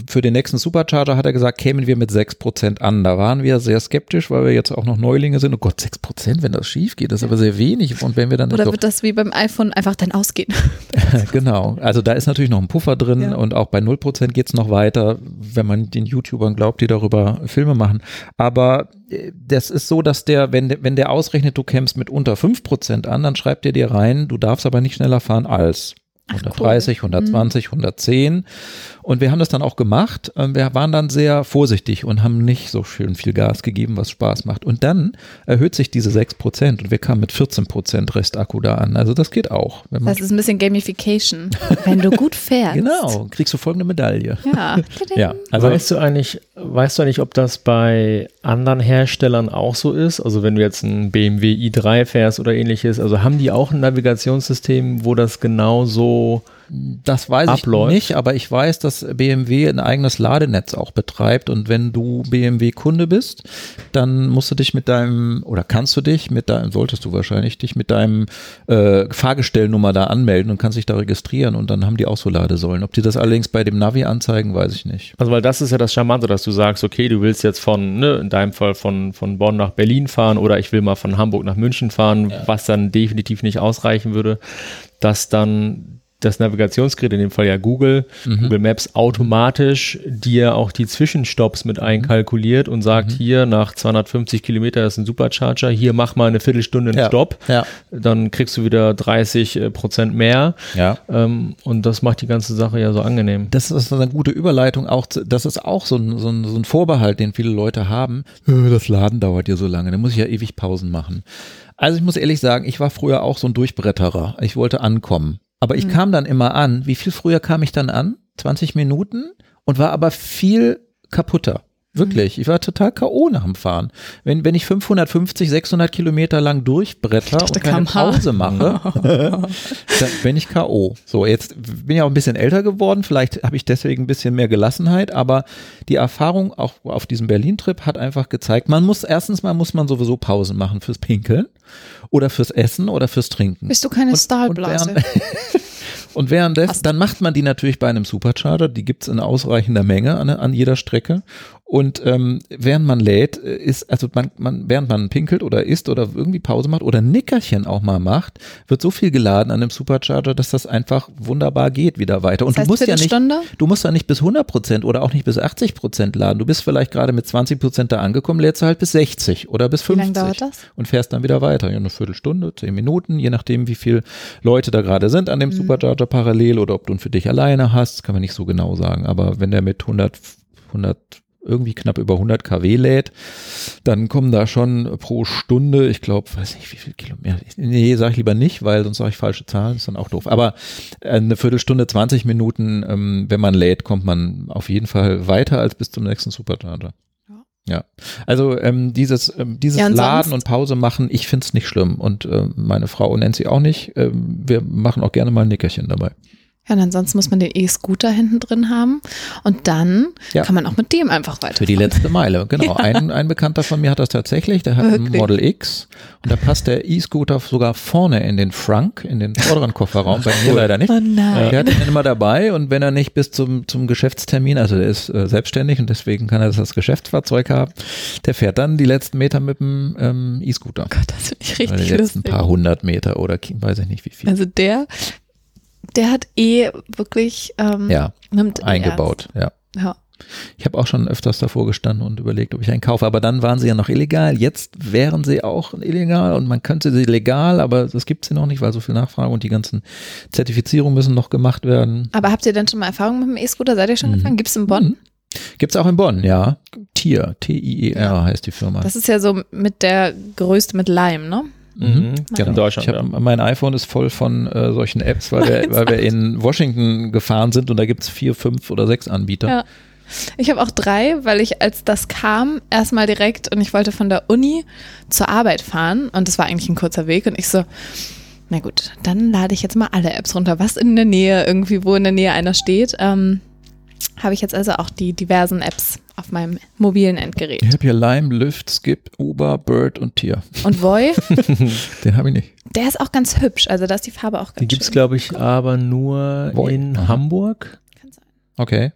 Speaker 1: für den nächsten Supercharger hat er gesagt, kämen wir mit 6% an. Da waren wir sehr skeptisch, weil wir jetzt auch noch Neulinge sind. Oh Gott, 6%, wenn das schief geht, das ist aber sehr wenig. Und wenn wir dann
Speaker 2: Oder wird das wie beim iPhone einfach dann ausgehen?
Speaker 1: genau. Also da ist natürlich noch ein Puffer drin ja. und auch bei 0% geht es noch weiter, wenn man den YouTubern glaubt, die darüber Filme machen. Aber äh, das ist so, dass der, wenn, wenn der ausrechnet, du kämst mit unter 5% an, dann schreibt er dir rein, du darfst aber nicht schneller fahren als. 130, 120, 110. Und wir haben das dann auch gemacht. Ähm, wir waren dann sehr vorsichtig und haben nicht so schön viel Gas gegeben, was Spaß macht. Und dann erhöht sich diese 6 Prozent und wir kamen mit 14 Prozent Restakku da an. Also das geht auch.
Speaker 2: das ist ein bisschen Gamification. Wenn du gut fährst.
Speaker 1: genau, kriegst du folgende Medaille.
Speaker 2: Ja.
Speaker 3: ja. Also weißt du eigentlich, weißt du eigentlich, ob das bei anderen Herstellern auch so ist? Also wenn du jetzt ein BMW i3 fährst oder ähnliches, also haben die auch ein Navigationssystem, wo das genau so
Speaker 1: das weiß abläuft. ich nicht, aber ich weiß, dass BMW ein eigenes Ladenetz auch betreibt und wenn du BMW-Kunde bist, dann musst du dich mit deinem, oder kannst du dich mit deinem, solltest du wahrscheinlich dich mit deinem äh, Fahrgestellnummer da anmelden und kannst dich da registrieren und dann haben die auch so Ladesäulen. Ob die das allerdings bei dem Navi anzeigen, weiß ich nicht.
Speaker 3: Also weil das ist ja das Charmante, dass du sagst, okay, du willst jetzt von, ne, in deinem Fall von, von Bonn nach Berlin fahren oder ich will mal von Hamburg nach München fahren, ja. was dann definitiv nicht ausreichen würde, dass dann das Navigationsgerät, in dem Fall ja Google, mhm. Google Maps automatisch dir auch die Zwischenstopps mit mhm. einkalkuliert und sagt, mhm. hier nach 250 Kilometer ist ein Supercharger, hier mach mal eine Viertelstunde einen ja. Stopp, ja. dann kriegst du wieder 30 äh, Prozent mehr ja. Ähm, und das macht die ganze Sache ja so angenehm.
Speaker 1: Das ist eine gute Überleitung, auch das ist auch so ein, so ein, so ein Vorbehalt, den viele Leute haben, äh, das Laden dauert ja so lange, da muss ich ja ewig Pausen machen. Also ich muss ehrlich sagen, ich war früher auch so ein Durchbretterer. Ich wollte ankommen. Aber ich mhm. kam dann immer an. Wie viel früher kam ich dann an? 20 Minuten und war aber viel kaputter. Wirklich. Ich war total K.O. nach dem Fahren. Wenn, wenn ich 550, 600 Kilometer lang durchbretter
Speaker 2: dachte,
Speaker 1: und keine. Pause mache, dann bin ich K.O. So, jetzt bin ich auch ein bisschen älter geworden. Vielleicht habe ich deswegen ein bisschen mehr Gelassenheit, aber die Erfahrung auch auf diesem Berlin-Trip hat einfach gezeigt, man muss, erstens mal muss man sowieso Pausen machen fürs Pinkeln oder fürs Essen oder fürs Trinken.
Speaker 2: Bist du keine Stahlblase?
Speaker 1: während- Und währenddessen, dann macht man die natürlich bei einem Supercharger, die gibt's in ausreichender Menge an, an jeder Strecke. Und ähm, während man lädt, äh, ist, also man, man, während man pinkelt oder isst oder irgendwie Pause macht oder Nickerchen auch mal macht, wird so viel geladen an einem Supercharger, dass das einfach wunderbar geht wieder weiter. Und
Speaker 2: Das heißt,
Speaker 1: du musst ja nicht, du musst ja nicht bis 100 Prozent oder auch nicht bis 80 Prozent laden. Du bist vielleicht gerade mit 20 Prozent da angekommen, lädst du halt bis 60 oder bis
Speaker 2: Wie
Speaker 1: 50
Speaker 2: lange dauert das?
Speaker 1: und fährst dann wieder weiter. Ja, eine Viertelstunde, zehn Minuten, je nachdem, wie viele Leute da gerade sind an dem Supercharger parallel oder ob du ihn für dich alleine hast, kann man nicht so genau sagen. Aber wenn der mit 100, 100 irgendwie knapp über 100 kW lädt, dann kommen da schon pro Stunde, ich glaube, weiß nicht, wie viel Kilometer. Nee, sag ich lieber nicht, weil sonst sage ich falsche Zahlen, ist dann auch doof. Aber äh, eine Viertelstunde, 20 Minuten, ähm, wenn man lädt, kommt man auf jeden Fall weiter als bis zum nächsten Supercharger.
Speaker 2: Ja.
Speaker 1: Also ähm, dieses, ähm, dieses
Speaker 2: Ja, und
Speaker 1: Laden und Pause machen, ich find's nicht schlimm und ähm, meine Frau nennt sie auch nicht. Ähm, wir machen auch gerne mal ein Nickerchen dabei.
Speaker 2: Ja, und ansonsten muss man den E-Scooter hinten drin haben. Und dann
Speaker 1: Ja.
Speaker 2: kann man auch mit dem einfach weiter.
Speaker 1: Für die letzte Meile, genau. Ein, ein Bekannter von mir hat das tatsächlich, der hat ein
Speaker 2: Wirklich?
Speaker 1: Model X und da passt der E-Scooter sogar vorne in den Frunk, in den vorderen Kofferraum, bei mir leider nicht.
Speaker 2: Oh nein.
Speaker 1: Der hat ihn immer dabei und wenn er nicht bis zum, zum Geschäftstermin, also der ist äh, selbstständig und deswegen kann er das als Geschäftsfahrzeug haben, der fährt dann die letzten Meter mit dem ähm, E-Scooter.
Speaker 2: Gott, das finde ich richtig
Speaker 1: die letzten
Speaker 2: lustig.
Speaker 1: paar hundert Meter oder weiß ich nicht wie viel.
Speaker 2: Also der, der hat eh wirklich ähm,
Speaker 1: Ja, eingebaut, ja.
Speaker 2: Ja.
Speaker 1: Ich habe auch schon öfters davor gestanden und überlegt, ob ich einen kaufe, aber dann waren sie ja noch illegal. Jetzt wären sie auch illegal und man könnte sie legal, aber das gibt sie noch nicht, weil so viel Nachfrage und die ganzen Zertifizierungen müssen noch gemacht werden.
Speaker 2: Aber habt ihr denn schon mal Erfahrung mit dem E-Scooter? Seid ihr schon
Speaker 1: Mhm.
Speaker 2: gefahren? Gibt's in Bonn?
Speaker 1: Gibt's auch in Bonn, ja. Tier, T-I-E-R heißt die Firma.
Speaker 2: Das ist ja so mit der größte mit Lime, ne?
Speaker 3: Mhm.
Speaker 1: Genau.
Speaker 3: In Deutschland,
Speaker 1: hab,
Speaker 3: ja.
Speaker 1: Mein iPhone ist voll von äh, solchen Apps, weil wir, weil wir in Washington gefahren sind und da gibt's vier, fünf oder sechs Anbieter.
Speaker 2: Ja. Ich habe auch drei, weil ich, als das kam, erstmal direkt und ich wollte von der Uni zur Arbeit fahren und das war eigentlich ein kurzer Weg und ich so, na gut, dann lade ich jetzt mal alle Apps runter, was in der Nähe, irgendwie, wo in der Nähe einer steht. Ähm, habe ich jetzt also auch die diversen Apps auf meinem mobilen Endgerät.
Speaker 1: Ich habe hier Lime, Lyft, Skip, Uber, Bird und Tier.
Speaker 2: Und Voy,
Speaker 1: Den habe ich nicht.
Speaker 2: der ist auch ganz hübsch, also da ist die Farbe auch ganz
Speaker 3: Die gibt's
Speaker 2: schön.
Speaker 3: glaube ich, aber nur
Speaker 1: Wo?
Speaker 3: in
Speaker 1: Aha.
Speaker 3: Hamburg.
Speaker 2: Kann sein.
Speaker 1: Okay.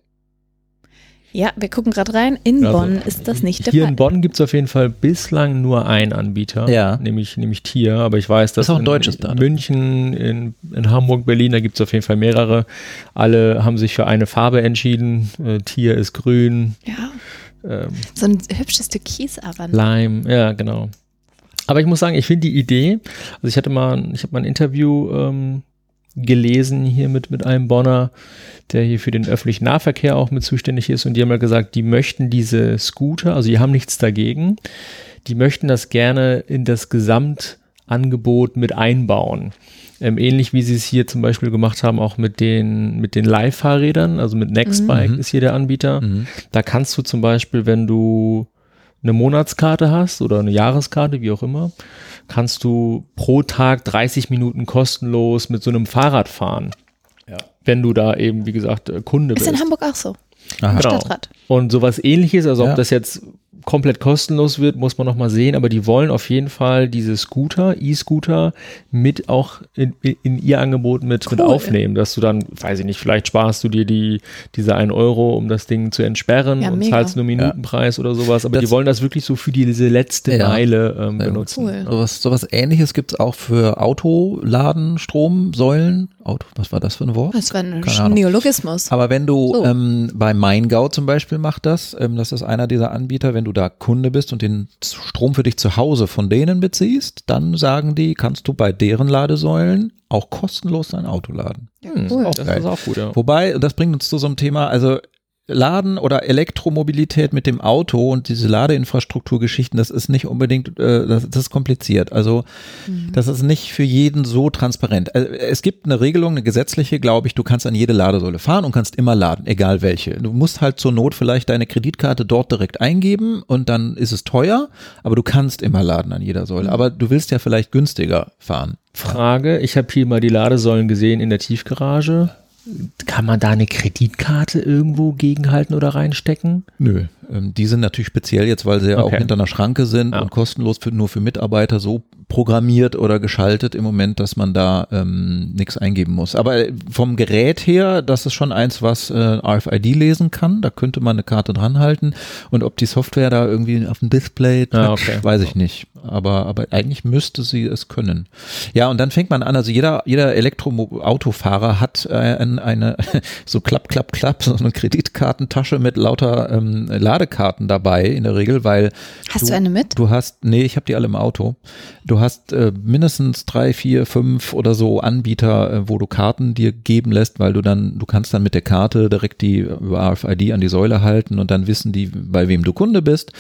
Speaker 2: Ja, wir gucken gerade rein. In
Speaker 3: Also,
Speaker 2: Bonn ist das nicht der
Speaker 3: Hier
Speaker 2: Fall.
Speaker 3: in Bonn gibt's auf jeden Fall bislang nur einen Anbieter,
Speaker 1: Ja.
Speaker 3: nämlich, nämlich Tier, aber ich weiß, dass
Speaker 1: ist auch ein
Speaker 3: in
Speaker 1: deutsches Startup.
Speaker 3: München, in, in Hamburg, Berlin, da gibt's auf jeden Fall mehrere. Alle haben sich für eine Farbe entschieden. Äh, Tier ist grün,
Speaker 2: ja,
Speaker 3: ähm,
Speaker 2: so ein hübsches Türkis aber. ne?
Speaker 3: Lime, ja, genau. Aber ich muss sagen, ich finde die Idee, also ich hatte mal, ich habe mal ein Interview ähm, gelesen hier mit, mit einem Bonner, der hier für den öffentlichen Nahverkehr auch mit zuständig ist und die haben ja gesagt, die möchten diese Scooter, also die haben nichts dagegen, die möchten das gerne in das Gesamtangebot mit einbauen. Ähm, ähnlich wie sie es hier zum Beispiel gemacht haben, auch mit den, mit den Leihfahrrädern, also mit Nextbike
Speaker 1: Mhm.
Speaker 3: ist hier der Anbieter.
Speaker 1: Mhm.
Speaker 3: Da kannst du zum Beispiel, wenn du eine Monatskarte hast oder eine Jahreskarte, wie auch immer, kannst du pro Tag 30 Minuten kostenlos mit so einem Fahrrad fahren.
Speaker 1: Ja.
Speaker 3: Wenn du da eben, wie gesagt, äh, Kunde
Speaker 2: Ist
Speaker 3: bist.
Speaker 2: in Hamburg auch so.
Speaker 1: Aha.
Speaker 3: Genau.
Speaker 2: Stadtrat.
Speaker 3: Und sowas ähnliches, also
Speaker 1: Ja.
Speaker 3: ob das jetzt komplett kostenlos wird, muss man noch mal sehen, aber die wollen auf jeden Fall diese Scooter, E-Scooter mit auch in, in ihr Angebot mit, mit
Speaker 2: Cool.
Speaker 3: aufnehmen, dass du dann, weiß ich nicht, vielleicht sparst du dir die, diese 1 Euro, um das Ding zu entsperren
Speaker 2: Ja,
Speaker 3: und
Speaker 2: mega.
Speaker 3: zahlst nur Minutenpreis oder sowas, aber
Speaker 1: Das-
Speaker 3: die wollen das wirklich so für diese letzte
Speaker 1: Ja.
Speaker 3: Meile ähm, benutzen.
Speaker 2: Cool.
Speaker 1: Sowas, sowas ähnliches gibt's auch für Autoladen, Stromsäulen. Auto, was war das für ein Wort?
Speaker 2: Das war ein. Neologismus.
Speaker 1: Aber wenn du
Speaker 2: So.
Speaker 1: ähm, bei MeinGau zum Beispiel macht das, ähm, das ist einer dieser Anbieter, wenn du da Kunde bist und den Strom für dich zu Hause von denen beziehst, dann sagen die, kannst du bei deren Ladesäulen auch kostenlos dein Auto laden.
Speaker 3: Hm,
Speaker 2: Cool.
Speaker 3: Das
Speaker 1: geil.
Speaker 3: ist auch gut, ja.
Speaker 1: Wobei, und das bringt uns zu so einem Thema, also Laden oder Elektromobilität mit dem Auto und diese Ladeinfrastrukturgeschichten, das ist nicht unbedingt, äh, das, das ist kompliziert. Also mhm. das ist nicht für jeden so transparent. Also, es gibt eine Regelung, eine gesetzliche, glaube ich, du kannst an jede Ladesäule fahren und kannst immer laden, egal welche. Du musst halt zur Not vielleicht deine Kreditkarte dort direkt eingeben und dann ist es teuer, aber du kannst immer laden an jeder Säule. Mhm. Aber du willst ja vielleicht günstiger fahren.
Speaker 3: Frage, ich habe hier mal die Ladesäulen gesehen in der Tiefgarage. Kann man da eine Kreditkarte irgendwo gegenhalten oder reinstecken?
Speaker 1: Nö, ähm, die sind natürlich speziell jetzt, weil sie ja okay. auch hinter einer Schranke sind ja. und kostenlos für, nur für Mitarbeiter so programmiert oder geschaltet im Moment, dass man da ähm, nichts eingeben muss. Aber vom Gerät her, das ist schon eins, was äh, RFID lesen kann. Da könnte man eine Karte dranhalten. Und ob die Software da irgendwie auf dem Display, ja, okay. weiß ich nicht. Aber, aber eigentlich müsste sie es können. Ja, und dann fängt man an, also jeder, jeder Elektroautofahrer hat äh, eine, so klapp, klapp, klapp, so eine Kreditkartentasche mit lauter ähm, Ladekarten dabei in der Regel, weil
Speaker 2: Hast du, du eine mit?
Speaker 1: Du hast, nee, ich habe die alle im Auto. Du hast äh, mindestens drei, vier, fünf oder so Anbieter, äh, wo du Karten dir geben lässt, weil du dann, du kannst dann mit der Karte direkt die über RFID an die Säule halten und dann wissen die, bei wem du Kunde bist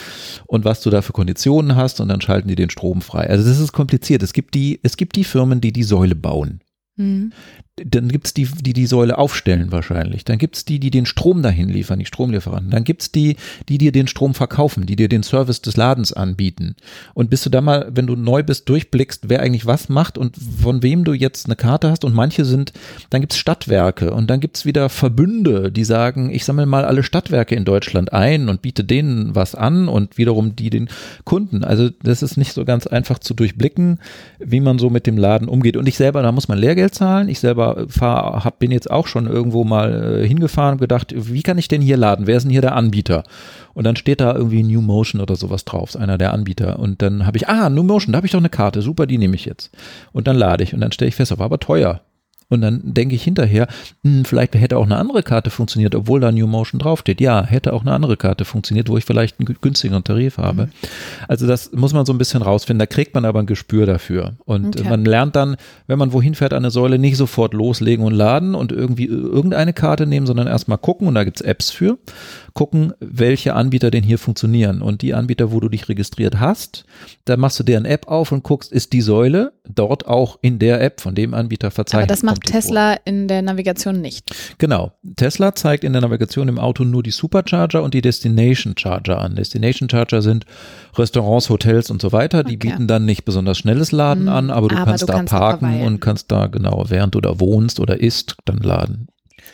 Speaker 1: und was du da für Konditionen hast und dann schalten die den Strom frei. Also das ist kompliziert. Es gibt die, es gibt die Firmen, die die Säule bauen. Mhm dann gibt es die, die die Säule aufstellen wahrscheinlich. Dann gibt es die, die den Strom dahin liefern, die Stromlieferanten. Dann gibt es die, die dir den Strom verkaufen, die dir den Service des Ladens anbieten. Und bis du da mal, wenn du neu bist, durchblickst, wer eigentlich was macht und von wem du jetzt eine Karte hast. Und manche sind, dann gibt es Stadtwerke und dann gibt es wieder Verbünde, die sagen, ich sammle mal alle Stadtwerke in Deutschland ein und biete denen was an und wiederum die den Kunden. Also das ist nicht so ganz einfach zu durchblicken, wie man so mit dem Laden umgeht. Und ich selber, da muss man Lehrgeld zahlen. Ich selber selber fahr, hab, bin jetzt auch schon irgendwo mal äh, hingefahren und gedacht, wie kann ich denn hier laden? Wer ist denn hier der Anbieter? Und dann steht da irgendwie New Motion oder sowas drauf, einer der Anbieter. Und dann habe ich, ah, New Motion, da habe ich doch eine Karte, super, die nehme ich jetzt. Und dann lade ich und dann stelle ich fest, war aber teuer. Und dann denke ich hinterher, hm, vielleicht hätte auch eine andere Karte funktioniert, obwohl da New Motion draufsteht. Ja, hätte auch eine andere Karte funktioniert, wo ich vielleicht einen günstigeren Tarif habe. Mhm. Also das muss man so ein bisschen rausfinden. Da kriegt man aber ein Gespür dafür. Und okay. man lernt dann, wenn man wohin fährt an eine Säule, nicht sofort loslegen und laden und irgendwie irgendeine Karte nehmen, sondern erstmal gucken. Und da gibt es Apps für gucken, welche Anbieter denn hier funktionieren. Und die Anbieter, wo du dich registriert hast, da machst du deren App auf und guckst, ist die Säule dort auch in der App von dem Anbieter verzeichnet.
Speaker 2: Aber das macht Tesla in der Navigation nicht.
Speaker 1: Genau. Tesla zeigt in der Navigation im Auto nur die Supercharger und die Destination Charger an. Destination Charger sind Restaurants, Hotels und so weiter. Die okay. bieten dann nicht besonders schnelles Laden mhm, an, aber du aber kannst du da kannst parken und kannst da genau, während du da wohnst oder isst, dann laden.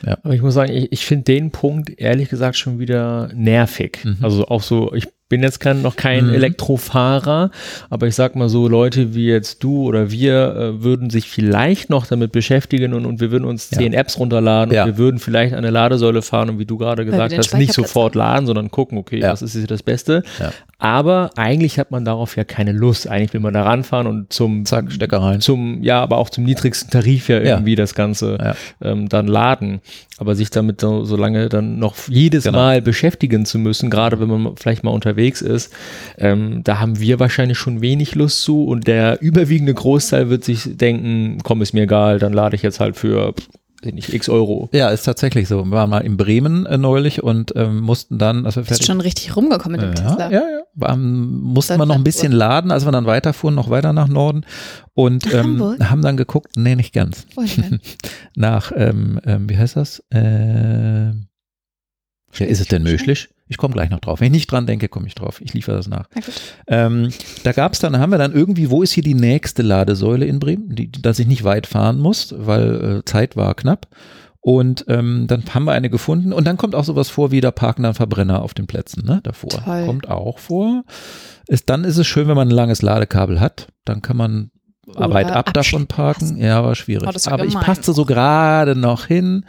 Speaker 3: Ja. Aber ich muss sagen, ich, ich finde den Punkt ehrlich gesagt schon wieder nervig. Mhm. Also auch so, ich bin jetzt kein, noch kein mhm. Elektrofahrer, aber ich sag mal so, Leute wie jetzt du oder wir äh, würden sich vielleicht noch damit beschäftigen und, und wir würden uns zehn Apps runterladen ja. und wir würden vielleicht eine Ladesäule fahren und wie du gerade gesagt hast, nicht sofort laden, sondern gucken, okay, ja. was ist jetzt das Beste. Aber eigentlich hat man darauf ja keine Lust. Eigentlich will man da ranfahren und zum
Speaker 1: Zack, Stecker rein.
Speaker 3: Zum, ja, aber auch zum niedrigsten Tarif ja irgendwie das Ganze ähm, dann laden. Aber sich damit so, so lange dann noch jedes genau. Mal beschäftigen zu müssen, gerade wenn man vielleicht mal unterwegs ist, ähm, da haben wir wahrscheinlich schon wenig Lust zu und der überwiegende Großteil wird sich denken, komm, ist mir egal, dann lade ich jetzt halt für nicht x Euro.
Speaker 1: Ja, ist tatsächlich so. Wir waren mal in Bremen äh, neulich und ähm, mussten dann,
Speaker 2: also fertig, ist schon richtig rumgekommen mit dem ja, Tesla.
Speaker 1: Ja, ja. War, mussten wir noch ein bisschen laden, als wir dann weiterfuhren, noch weiter nach Norden und ähm, haben dann geguckt, nee, nicht ganz. nach, ähm, ähm, wie heißt das? Äh, ja, ist es denn möglich? Ich komme gleich noch drauf. Wenn ich nicht dran denke, komme ich drauf. Ich liefere das nach. Ähm, da gab es dann, haben wir dann irgendwie, wo ist hier die nächste Ladesäule in Bremen, die, dass ich nicht weit fahren muss, weil äh, Zeit war knapp. Und ähm, dann haben wir eine gefunden und dann kommt auch sowas vor wie da parken dann Verbrenner auf den Plätzen, ne? Davor. Toll. Kommt auch vor. Ist, dann ist es schön, wenn man ein langes Ladekabel hat. Dann kann man weit ab davon parken. Ja, war schwierig. Oh, Aber gemein. ich passte so gerade noch hin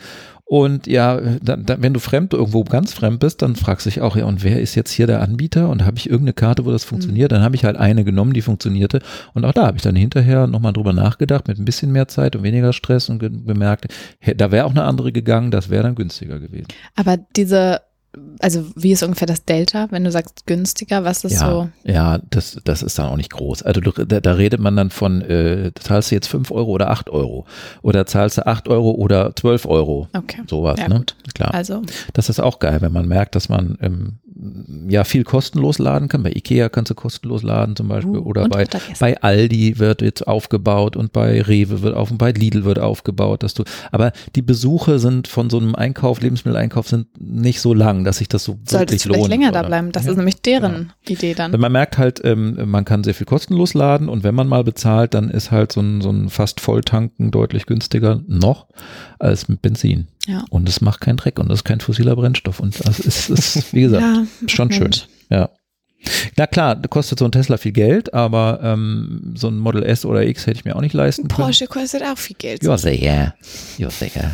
Speaker 1: und ja, dann, dann, wenn du fremd irgendwo ganz fremd bist, dann fragst du dich auch, ja, und wer ist jetzt hier der Anbieter? Und habe ich irgendeine Karte, wo das funktioniert? Mhm. Dann habe ich halt eine genommen, die funktionierte. Und auch da habe ich dann hinterher nochmal drüber nachgedacht, mit ein bisschen mehr Zeit und weniger Stress und gemerkt, da wäre auch eine andere gegangen, das wäre dann günstiger gewesen.
Speaker 2: Aber diese also wie ist ungefähr das Delta, wenn du sagst günstiger, was ist
Speaker 1: ja,
Speaker 2: so?
Speaker 1: Ja, das, das ist dann auch nicht groß. Also du, da, da redet man dann von, äh, zahlst du jetzt 5 Euro oder 8 Euro oder zahlst du 8 Euro oder 12 Euro.
Speaker 2: Okay.
Speaker 1: Sowas,
Speaker 2: Ja,
Speaker 1: ne?
Speaker 2: gut.
Speaker 1: Klar.
Speaker 2: Also,
Speaker 1: Das ist auch geil, wenn man merkt, dass man ähm, ja viel kostenlos laden kann. Bei Ikea kannst du kostenlos laden zum Beispiel
Speaker 2: Uh,
Speaker 1: oder bei, bei Aldi wird jetzt aufgebaut und bei Rewe wird auf und bei Lidl wird aufgebaut, dass du, aber die Besuche sind von so einem Einkauf, Lebensmitteleinkauf sind nicht so lang, dass sich das so
Speaker 2: solltest
Speaker 1: wirklich lohnt.
Speaker 2: länger da
Speaker 1: oder?
Speaker 2: bleiben. Das
Speaker 1: Ja.
Speaker 2: ist nämlich deren Idee dann.
Speaker 1: Man merkt halt, ähm, man kann sehr viel kostenlos laden und wenn man mal bezahlt, dann ist halt so ein, so ein fast Volltanken deutlich günstiger noch als mit Benzin.
Speaker 2: Ja.
Speaker 1: Und es macht keinen Dreck und das ist kein fossiler Brennstoff und das ist, ist wie gesagt,
Speaker 2: Ja,
Speaker 1: schon schön.
Speaker 2: Mensch.
Speaker 1: Ja. Na klar, da kostet so ein Tesla viel Geld, aber ähm, so ein Model S oder X hätte ich mir auch nicht leisten können.
Speaker 2: Porsche kostet auch viel Geld.
Speaker 1: Ja, sicher. Ja, sicher.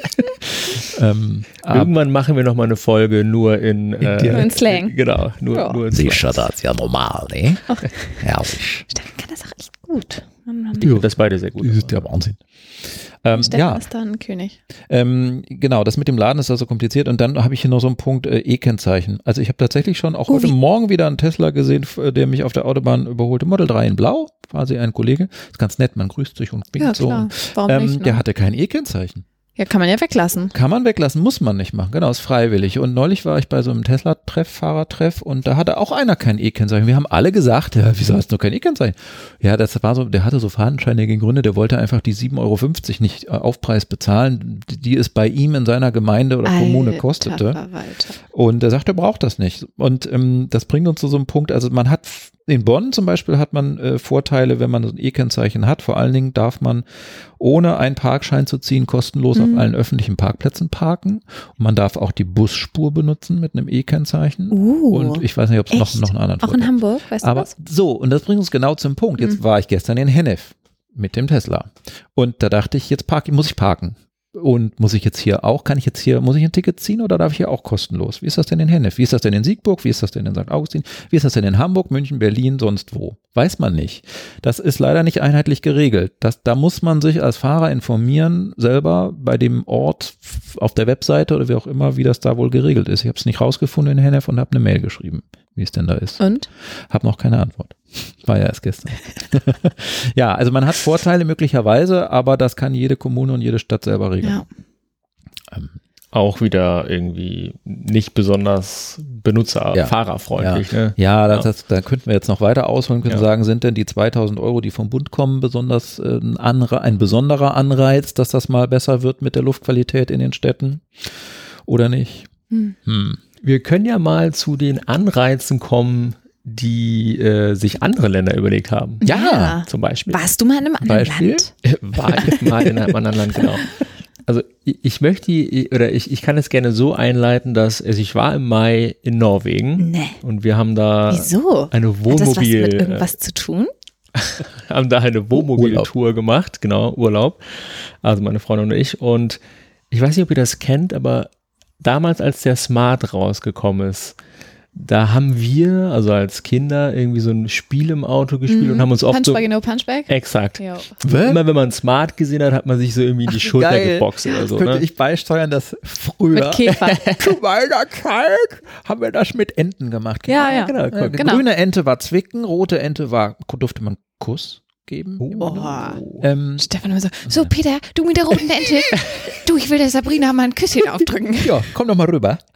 Speaker 1: ähm,
Speaker 3: Irgendwann machen wir noch mal eine Folge nur in, äh,
Speaker 1: Dialekt.
Speaker 2: Nur in Slang.
Speaker 3: Genau, nur,
Speaker 2: Ja.
Speaker 3: nur in Slang.
Speaker 1: sicher, das ist ja normal, ne? Herrlich.
Speaker 2: Stefan kann das auch echt gut. Mann, Mann.
Speaker 3: Ich finde das beide sehr gut.
Speaker 1: Das ist der Wahnsinn. Ähm,
Speaker 2: Stefan
Speaker 1: ja,
Speaker 2: ist da ein König.
Speaker 1: ähm, genau, das mit dem Laden ist also kompliziert. Und dann habe ich hier noch so einen Punkt äh, E-Kennzeichen. Also ich habe tatsächlich schon auch
Speaker 2: Oh,
Speaker 1: heute
Speaker 2: wie-
Speaker 1: Morgen wieder einen Tesla gesehen, äh, der mich auf der Autobahn überholte. Model 3 in Blau, quasi ein Kollege. Ist ganz nett, man grüßt sich und winkt
Speaker 2: Ja,
Speaker 1: so.
Speaker 2: Warum
Speaker 1: Ähm,
Speaker 2: nicht? Ne?
Speaker 1: Der hatte kein E-Kennzeichen.
Speaker 2: Ja, kann man ja weglassen.
Speaker 1: Kann man weglassen, muss man nicht machen. Genau, ist freiwillig. Und neulich war ich bei so einem Tesla-Treff, Fahrertreff und da hatte auch einer kein E-Kennzeichen. Wir haben alle gesagt, ja, wieso hast du kein E-Kennzeichen? Ja, das war so, der hatte so fadenscheinige Gründe, der wollte einfach die 7,50 Euro nicht äh, Aufpreis bezahlen, die- es bei ihm in seiner Gemeinde oder Kommune
Speaker 2: Alter
Speaker 1: kostete.
Speaker 2: Verwalter.
Speaker 1: Und er sagt, er braucht das nicht. Und ähm, das bringt uns zu so einem Punkt, also man hat in Bonn zum Beispiel hat man äh, Vorteile, wenn man so ein E-Kennzeichen hat. Vor allen Dingen darf man ohne einen Parkschein zu ziehen kostenlos
Speaker 2: Mhm.
Speaker 1: auf allen öffentlichen Parkplätzen parken. Und man darf auch die Busspur benutzen mit einem E-Kennzeichen.
Speaker 2: Uh,
Speaker 1: Und ich weiß nicht, ob es noch, noch einen anderen
Speaker 2: auch in
Speaker 1: Vorteil
Speaker 2: Hamburg, weißt
Speaker 1: aber
Speaker 2: du was?
Speaker 1: so, und das bringt uns genau zum Punkt. Jetzt
Speaker 2: Mhm.
Speaker 1: war ich gestern in Hennef mit dem Tesla. Und da dachte ich, jetzt park, muss ich parken. Und muss ich jetzt hier auch, kann ich jetzt hier, muss ich ein Ticket ziehen oder darf ich hier auch kostenlos? Wie ist das denn in Hennef? Wie ist das denn in Siegburg? Wie ist das denn in St. Augustin? Wie ist das denn in Hamburg, München, Berlin, sonst wo? Weiß man nicht. Das ist leider nicht einheitlich geregelt. Das, da muss man sich als Fahrer informieren, selber bei dem Ort auf der Webseite oder wie auch immer, wie das da wohl geregelt ist. Ich habe es nicht rausgefunden in Hennef und habe eine Mail geschrieben, wie es denn da ist.
Speaker 2: Und?
Speaker 1: Hab noch keine Antwort. War ja erst gestern. ja, also man hat Vorteile möglicherweise, aber das kann jede Kommune und jede Stadt selber regeln.
Speaker 2: Ja.
Speaker 1: Ähm,
Speaker 3: Auch wieder irgendwie nicht besonders benutzer-,
Speaker 1: Ja.
Speaker 3: fahrerfreundlich. Ne?
Speaker 1: ja, das,
Speaker 3: Ja.
Speaker 1: das, da könnten wir jetzt noch weiter ausholen, können
Speaker 3: Ja.
Speaker 1: sagen, sind denn die 2000 Euro, die vom Bund kommen, besonders äh, ein, Anre ein besonderer Anreiz, dass das mal besser wird mit der Luftqualität in den Städten oder nicht?
Speaker 2: Hm.
Speaker 1: Hm.
Speaker 3: Wir können ja mal zu den Anreizen kommen, die äh, sich andere Länder überlegt haben.
Speaker 1: Ja.
Speaker 3: Zum Beispiel.
Speaker 2: Warst du mal in einem anderen
Speaker 1: Beispiel?
Speaker 2: Land?
Speaker 3: War ich mal in einem anderen Land, genau. Also ich, ich möchte, oder ich, ich kann es gerne so einleiten, dass also ich war im Mai in Norwegen
Speaker 2: Nee.
Speaker 3: und wir haben da
Speaker 2: Wieso?
Speaker 3: eine
Speaker 2: Hat das was
Speaker 3: Wohnmobil,
Speaker 2: mit irgendwas zu tun?
Speaker 3: haben da eine Wohnmobiltour gemacht, genau, Urlaub. Also meine Freundin und ich. Und ich weiß nicht, ob ihr das kennt, aber damals, als der Smart rausgekommen ist, da haben wir, also als Kinder, irgendwie so ein Spiel im Auto gespielt und haben uns oft so.
Speaker 2: Punchback, no Punchback?
Speaker 3: Exakt.
Speaker 2: Jo.
Speaker 3: Immer wenn man Smart gesehen hat, hat man sich so irgendwie in die Schulter
Speaker 1: geil.
Speaker 3: geboxt oder so.
Speaker 1: Könnte
Speaker 3: Ne?
Speaker 1: ich beisteuern, dass früher
Speaker 2: Mit Käfer.
Speaker 1: zu meiner Zeit haben wir das mit Enten gemacht.
Speaker 2: Ja, ja.
Speaker 3: Genau,
Speaker 1: Äh,
Speaker 2: Genau.
Speaker 1: Grüne Ente war Zwicken, rote Ente war, durfte man Kuss geben.
Speaker 2: Boah.
Speaker 1: Ähm,
Speaker 2: Stefan immer so, so Peter, du mit der roten Ente, du, ich will der Sabrina mal ein Küsschen aufdrücken.
Speaker 1: ja, komm doch mal rüber.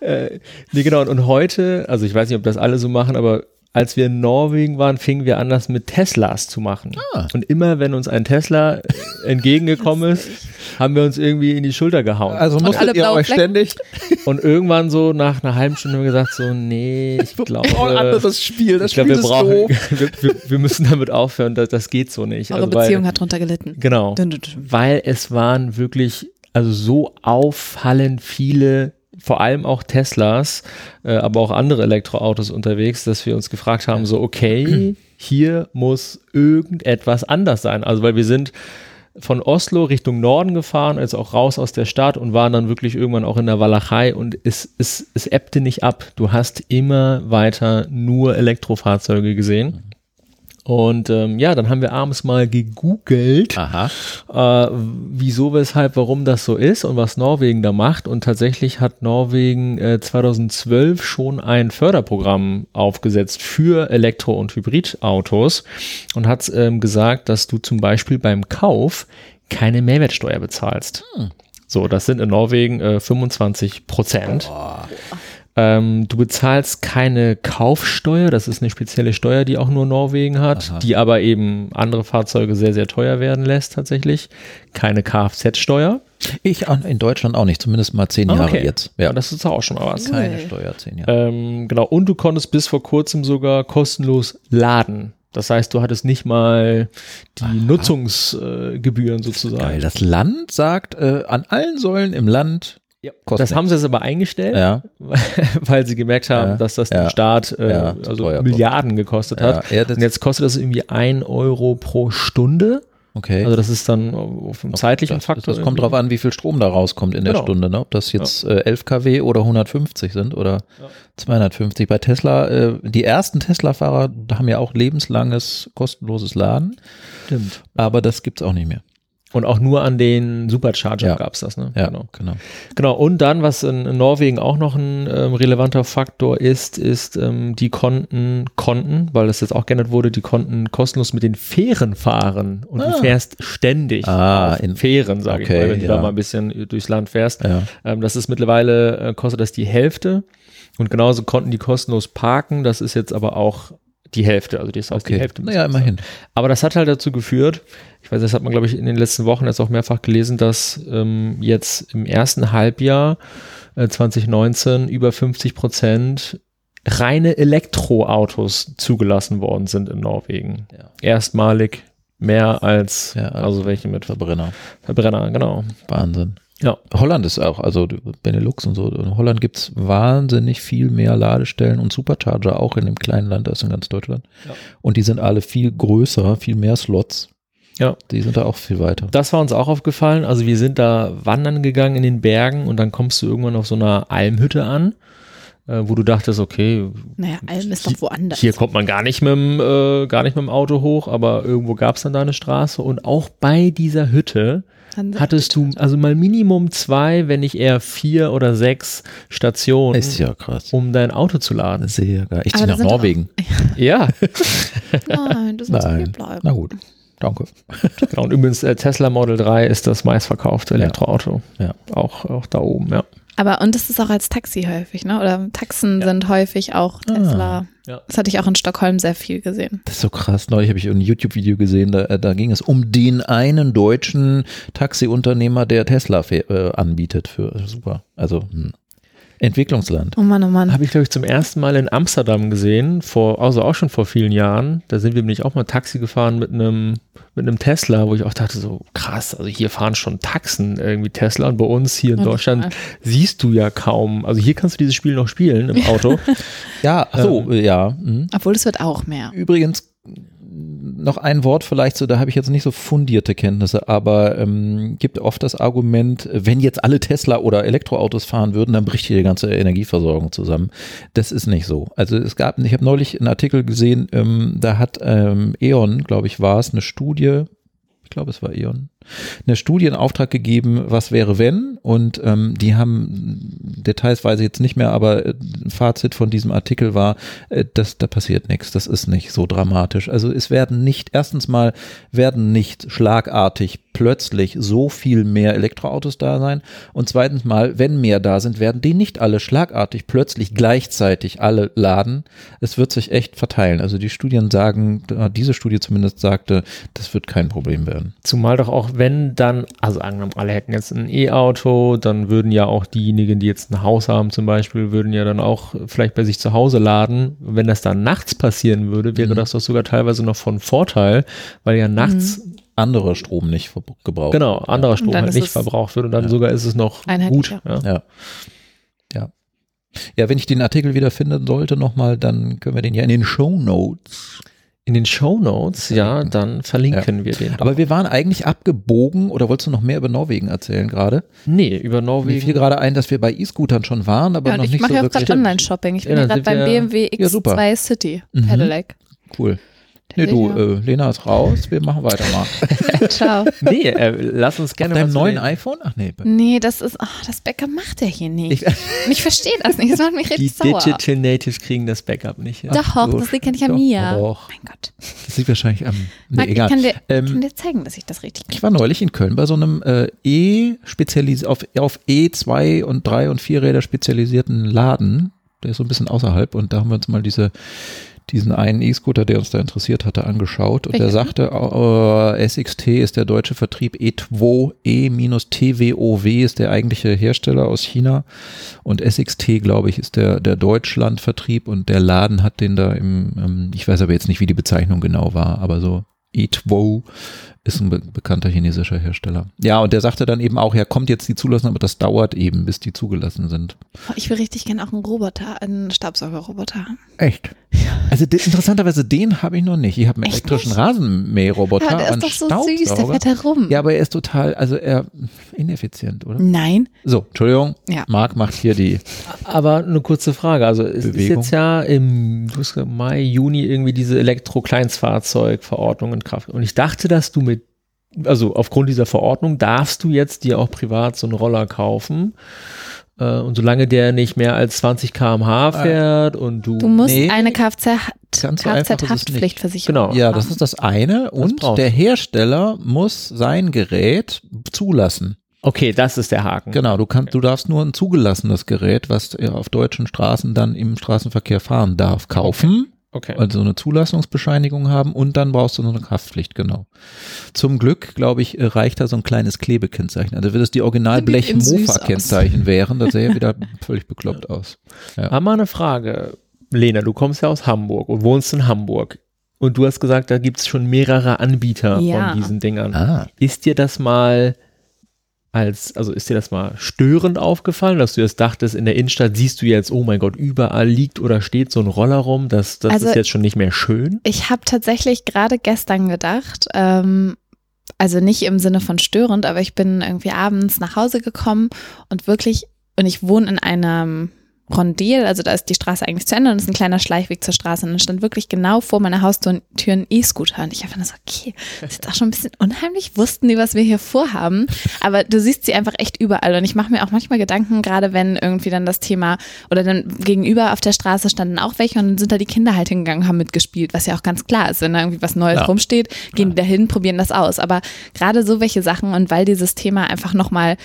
Speaker 3: Äh, nee, genau. Und, und heute, also ich weiß nicht, ob das alle so machen, aber als wir in Norwegen waren, fingen wir an, das mit Teslas zu machen.
Speaker 1: Ah.
Speaker 3: Und immer, wenn uns ein Tesla entgegengekommen ist, haben wir uns irgendwie in die Schulter gehauen.
Speaker 1: Also
Speaker 2: alle
Speaker 1: musstet ihr euch
Speaker 2: Flecken?
Speaker 1: ständig
Speaker 3: Und irgendwann so nach einer halben Stunde haben wir gesagt, so, nee, ich glaube,
Speaker 1: oh, ein anderes Spiel, das
Speaker 3: ich glaube,
Speaker 1: Spiel
Speaker 3: wir
Speaker 1: ist
Speaker 3: brauchen,
Speaker 1: doof.
Speaker 3: wir, wir, wir müssen damit aufhören, das, das geht so nicht.
Speaker 2: Eure
Speaker 3: Also, weil-
Speaker 2: Beziehung hat drunter gelitten.
Speaker 3: Genau. Weil es waren wirklich, also so auffallend viele, vor allem auch Teslas, äh, aber auch andere Elektroautos unterwegs, dass wir uns gefragt haben, so, okay, hier muss irgendetwas anders sein. Also, weil wir sind von Oslo Richtung Norden gefahren, also auch raus aus der Stadt und waren dann wirklich irgendwann auch in der Walachei und es, es, es ebbte nicht ab. Du hast immer weiter nur Elektrofahrzeuge gesehen. Und ähm, ja, dann haben wir abends mal gegoogelt, äh, wieso, weshalb, warum das so ist und was Norwegen da macht. Und tatsächlich hat Norwegen äh, 2012 schon ein Förderprogramm aufgesetzt für Elektro- und Hybridautos und hat ähm, gesagt, dass du zum Beispiel beim Kauf keine Mehrwertsteuer bezahlst. So, das sind in Norwegen äh, 25 Prozent. Ähm, du bezahlst keine Kaufsteuer, das ist eine spezielle Steuer, die auch nur Norwegen hat,
Speaker 1: Aha.
Speaker 3: die aber eben andere Fahrzeuge sehr, sehr teuer werden lässt tatsächlich. Keine Kfz-Steuer.
Speaker 1: Ich in Deutschland auch nicht, zumindest mal zehn
Speaker 3: Ah,
Speaker 1: Jahre
Speaker 3: okay.
Speaker 1: jetzt.
Speaker 3: Ja, das ist auch schon mal was.
Speaker 1: keine. Steuer, zehn Jahre.
Speaker 3: Ähm, genau, und du konntest bis vor kurzem sogar kostenlos laden. Das heißt, du hattest nicht mal die Nutzungsgebühren sozusagen.
Speaker 1: Geil. Das Land sagt, äh, an allen Säulen im Land
Speaker 3: Ja, das haben sie jetzt aber eingestellt,
Speaker 1: Ja,
Speaker 3: weil sie gemerkt haben,
Speaker 1: Ja,
Speaker 3: dass das
Speaker 1: ja,
Speaker 3: den Staat äh,
Speaker 1: ja,
Speaker 3: also Milliarden gekostet
Speaker 1: ja,
Speaker 3: hat.
Speaker 1: ja
Speaker 3: Und jetzt kostet das irgendwie ein Euro pro Stunde.
Speaker 1: okay.
Speaker 3: Also das ist dann auf dem zeitlichen
Speaker 1: das,
Speaker 3: Faktor.
Speaker 1: Das kommt drauf an, wie viel Strom da rauskommt in der
Speaker 3: Genau.
Speaker 1: Stunde. Ne? Ob das jetzt äh, 11 kW oder 150 sind oder
Speaker 3: Ja.
Speaker 1: 250. Bei Tesla, äh, die ersten Tesla-Fahrer haben ja auch lebenslanges kostenloses Laden,
Speaker 3: Stimmt.
Speaker 1: aber das gibt's auch nicht mehr.
Speaker 3: Und auch nur an den Supercharger
Speaker 1: Ja.
Speaker 3: gab's das, ne?
Speaker 1: Ja,
Speaker 3: Genau.
Speaker 1: genau.
Speaker 3: Genau, und dann, was in, in Norwegen auch noch ein ähm, relevanter Faktor ist, ist, ähm, die konnten, konnten, weil das jetzt auch geändert wurde, die konnten kostenlos mit den Fähren fahren und
Speaker 1: Ah.
Speaker 3: du fährst ständig
Speaker 1: Ah, in-
Speaker 3: Fähren, sage ich
Speaker 1: okay,
Speaker 3: mal, wenn du
Speaker 1: ja.
Speaker 3: da mal ein bisschen durchs Land fährst.
Speaker 1: Ja.
Speaker 3: Ähm, das ist mittlerweile, äh, kostet das die Hälfte und genauso konnten die kostenlos parken, das ist jetzt aber auch die Hälfte, also die
Speaker 1: Okay.
Speaker 3: Hälfte.
Speaker 1: Naja, immerhin.
Speaker 3: aber das hat halt dazu geführt, ich weiß, das hat man, glaube ich, in den letzten Wochen jetzt auch mehrfach gelesen, dass ähm, jetzt im ersten Halbjahr äh, 2019 über 50 Prozent reine Elektroautos zugelassen worden sind in Norwegen.
Speaker 1: Ja.
Speaker 3: Erstmalig mehr als,
Speaker 1: Ja,
Speaker 3: also welche mit
Speaker 1: Verbrenner.
Speaker 3: Verbrenner, genau.
Speaker 1: Wahnsinn.
Speaker 3: Ja.
Speaker 1: Holland ist auch, also Benelux und so. In Holland gibt's wahnsinnig viel mehr Ladestellen und Supercharger auch in dem kleinen Land als in ganz Deutschland.
Speaker 3: Ja.
Speaker 1: Und die sind alle viel größer, viel mehr Slots.
Speaker 3: Ja.
Speaker 1: Die sind da auch viel weiter.
Speaker 3: Das war uns auch aufgefallen. Also wir sind da wandern gegangen in den Bergen und dann kommst du irgendwann auf so einer Almhütte an, äh, wo du dachtest, okay,
Speaker 2: Naja, Alm ist doch woanders.
Speaker 3: Hier kommt man gar nicht mit dem, äh, gar nicht mit dem Auto hoch, aber irgendwo gab es dann da eine Straße und auch bei dieser Hütte hattest du also mal Minimum zwei, wenn nicht eher vier oder sechs Stationen,
Speaker 1: Ist ja krass.
Speaker 3: um dein Auto zu laden.
Speaker 1: Sehr geil. Ich
Speaker 2: Aber
Speaker 1: ziehe nach
Speaker 2: sind
Speaker 1: Norwegen.
Speaker 3: Ja,
Speaker 2: Nein, du sollst hier
Speaker 1: Nein.
Speaker 2: bleiben.
Speaker 1: Na gut. Danke.
Speaker 3: genau. und übrigens äh, Tesla Model 3 ist das meistverkaufte Elektroauto.
Speaker 1: Ja.
Speaker 3: Auch, auch da oben, ja.
Speaker 2: Aber und das ist auch als Taxi häufig, ne? Oder Taxen sind häufig auch Tesla.
Speaker 3: Ja.
Speaker 2: Das hatte ich auch in Stockholm sehr viel gesehen.
Speaker 1: Das ist so krass. Neulich habe ich ein YouTube-Video gesehen, da, äh, da ging es um den einen deutschen Taxiunternehmer, der Tesla äh, anbietet. Für super. Also hm. Entwicklungsland.
Speaker 2: Oh Mann, oh Mann.
Speaker 3: Habe ich, glaube ich, zum ersten Mal in Amsterdam gesehen, vor, also auch schon vor vielen Jahren. Da sind wir nämlich auch mal Taxi gefahren mit einem, mit einem Tesla, wo ich auch dachte, so krass, also hier fahren schon Taxen irgendwie Tesla und bei uns hier in
Speaker 2: Und
Speaker 3: Deutschland siehst du ja kaum. Also hier kannst du dieses Spiel noch spielen im Auto.
Speaker 1: Ja, so, äh, ja. hm.
Speaker 2: Obwohl es wird auch mehr.
Speaker 1: Übrigens noch ein Wort vielleicht so, da habe ich jetzt nicht so fundierte Kenntnisse, aber ähm, gibt oft das Argument, wenn jetzt alle Tesla oder Elektroautos fahren würden, dann bricht hier die ganze Energieversorgung zusammen. Das ist nicht so. Also es gab, ich habe neulich einen Artikel gesehen, ähm, da hat ähm, E.ON, glaube ich, war es, eine Studie, ich glaube es war E.ON, eine Studie in Auftrag gegeben, was wäre wenn und ähm, die haben Details weiß ich jetzt nicht mehr, aber äh, Fazit von diesem Artikel war, äh, das, da passiert nichts, das ist nicht so dramatisch. Also es werden nicht, erstens mal werden nicht schlagartig plötzlich so viel mehr Elektroautos da sein und zweitens mal, wenn mehr da sind, werden die nicht alle schlagartig plötzlich gleichzeitig alle laden. Es wird sich echt verteilen. Also die Studien sagen, äh, diese Studie zumindest sagte, das wird kein Problem werden.
Speaker 3: Zumal doch auch, wenn dann, also angenommen, alle hätten jetzt ein E-Auto, dann würden ja auch diejenigen, die jetzt ein Haus haben zum Beispiel, würden ja dann auch vielleicht bei sich zu Hause laden. Wenn das dann nachts passieren würde, wäre
Speaker 1: Mhm.
Speaker 3: das doch sogar teilweise noch von Vorteil, weil ja nachts
Speaker 1: Andere Strom nicht gebraucht.
Speaker 3: Genau, anderer Strom halt nicht verbraucht wird und dann
Speaker 1: Ja.
Speaker 3: sogar ist es noch gut. Ja.
Speaker 1: Ja. Ja. Ja, wenn ich den Artikel wieder finden sollte nochmal, dann können wir den ja in den Show Notes.
Speaker 3: In den Show Notes, ja, dann verlinken wir den.
Speaker 1: Aber wir waren eigentlich abgebogen, oder wolltest du noch mehr über Norwegen erzählen gerade?
Speaker 3: nee, über
Speaker 1: Mir
Speaker 3: Norwegen.
Speaker 1: fiel gerade ein, dass wir bei E-Scootern schon waren, aber
Speaker 2: Ja,
Speaker 1: noch
Speaker 2: ich
Speaker 1: nicht
Speaker 2: mache
Speaker 1: so
Speaker 2: ja auch
Speaker 1: wirklich.
Speaker 2: gerade Online-Shopping. Ich bin
Speaker 3: Ja,
Speaker 2: ja gerade beim BMW
Speaker 1: Ja, super.
Speaker 2: X2 City
Speaker 1: Mhm.
Speaker 2: Pedelec.
Speaker 1: Cool. Nee, du,
Speaker 2: Ja.
Speaker 1: äh, Lena ist raus, wir machen weiter mal.
Speaker 2: Ciao.
Speaker 3: Nee, äh, lass uns gerne
Speaker 1: Deinem
Speaker 3: was
Speaker 1: neuen
Speaker 3: reden.
Speaker 1: iPhone? Ach nee.
Speaker 2: Nee, das ist, ach, das Backup macht er hier nicht.
Speaker 1: Ich,
Speaker 2: ich verstehe das nicht. Das macht mich
Speaker 3: Die
Speaker 2: richtig sauer.
Speaker 3: Digital Natives kriegen das Backup nicht. hin.
Speaker 2: Doch,
Speaker 1: so,
Speaker 2: das liegt ja nicht an mir.
Speaker 1: doch.
Speaker 2: Mein Gott.
Speaker 1: das liegt wahrscheinlich am. Nee,
Speaker 2: Marc,
Speaker 1: egal.
Speaker 2: Ich kann dir,
Speaker 1: Ähm,
Speaker 2: ich kann dir zeigen, dass ich das richtig
Speaker 1: Ich war neulich in Köln bei so einem äh, E-spezialis auf, auf E2 und 3 und 4 Räder spezialisierten Laden. Der ist so ein bisschen außerhalb und da haben wir uns mal diese diesen einen E-Scooter, der uns da interessiert hatte, angeschaut. Und der
Speaker 2: Welchen?
Speaker 1: sagte, äh, SXT ist der deutsche Vertrieb, E2, E-TWOW ist der eigentliche Hersteller aus China. Und SXT, glaube ich, ist der, der Deutschlandvertrieb und der Laden hat den da im, ähm, ich weiß aber jetzt nicht, wie die Bezeichnung genau war, aber so E2 ist ein be bekannter chinesischer Hersteller. Ja, und der sagte dann eben auch, ja, kommt jetzt die Zulassung, aber das dauert eben, bis die zugelassen sind.
Speaker 2: Ich will richtig gerne auch einen Roboter, einen Staubsaugerroboter haben.
Speaker 1: Echt? Also de- interessanterweise, den habe ich noch nicht. Ich habe einen
Speaker 2: Echt
Speaker 1: elektrischen
Speaker 2: nicht?
Speaker 1: Rasenmäherroboter
Speaker 2: Ja, der ist doch so süß, der fährt herum.
Speaker 1: Ja, aber er ist total, also er ineffizient, oder?
Speaker 2: Nein.
Speaker 1: So, Entschuldigung.
Speaker 2: Ja.
Speaker 1: Marc macht hier die.
Speaker 3: Aber eine kurze Frage. Also es ist jetzt ja im Mai, Juni irgendwie diese Elektro-Kleinstfahrzeugverordnung in Kraft. Und ich dachte, dass du mit, also aufgrund dieser Verordnung darfst du jetzt dir auch privat so einen Roller kaufen. Äh, und solange der nicht mehr als 20 km/h fährt und du,
Speaker 2: Du musst
Speaker 1: Nee,
Speaker 2: eine Kfz. Kfz-Haftpflichtversicherung
Speaker 3: Genau.
Speaker 1: Ja, das ist das eine. Und
Speaker 3: brauchst
Speaker 1: der Hersteller muss sein Gerät zulassen.
Speaker 3: okay, das ist der Haken.
Speaker 1: Genau, du kannst, du darfst nur ein zugelassenes Gerät, was auf deutschen Straßen dann im Straßenverkehr fahren darf, kaufen.
Speaker 3: Okay.
Speaker 1: Also eine Zulassungsbescheinigung haben und dann brauchst du noch eine Haftpflicht, genau. Zum Glück, glaube ich, reicht da so ein kleines Klebekennzeichen. Also wenn es die original
Speaker 2: Sieht
Speaker 1: Blech
Speaker 2: eben süß
Speaker 1: Mofa-Kennzeichen wären, das sähe wieder völlig bekloppt aus.
Speaker 3: Aber mal eine Frage. Lena, du kommst ja aus Hamburg und wohnst in Hamburg. Und du hast gesagt, da gibt es schon mehrere Anbieter
Speaker 2: Ja.
Speaker 3: von diesen Dingern.
Speaker 1: Ah,
Speaker 3: Ist dir das mal als, also ist dir das mal störend aufgefallen, dass du jetzt dachtest, in der Innenstadt siehst du jetzt, oh mein Gott, überall liegt oder steht so ein Roller rum, das, das
Speaker 2: Also-
Speaker 3: ist jetzt schon nicht mehr schön?
Speaker 2: Ich habe tatsächlich gerade gestern gedacht, ähm, also nicht im Sinne von störend, aber ich bin irgendwie abends nach Hause gekommen und wirklich, und ich wohne in einem Rondel, also da ist die Straße eigentlich zu Ende und es ist ein kleiner Schleichweg zur Straße. Und dann stand wirklich genau vor meiner Haustür ein E-Scooter. Und ich dann so, okay, das ist auch schon ein bisschen unheimlich, wussten die, was wir hier vorhaben, aber du siehst sie einfach echt überall. Und ich mache mir auch manchmal Gedanken, gerade wenn irgendwie dann das Thema oder dann gegenüber auf der Straße standen auch welche und dann sind da die Kinder halt hingegangen, haben mitgespielt, was ja auch ganz klar ist, wenn da irgendwie was Neues
Speaker 1: Ja.
Speaker 2: rumsteht, gehen die dahin, probieren das aus, aber gerade so welche Sachen und weil dieses Thema einfach nochmal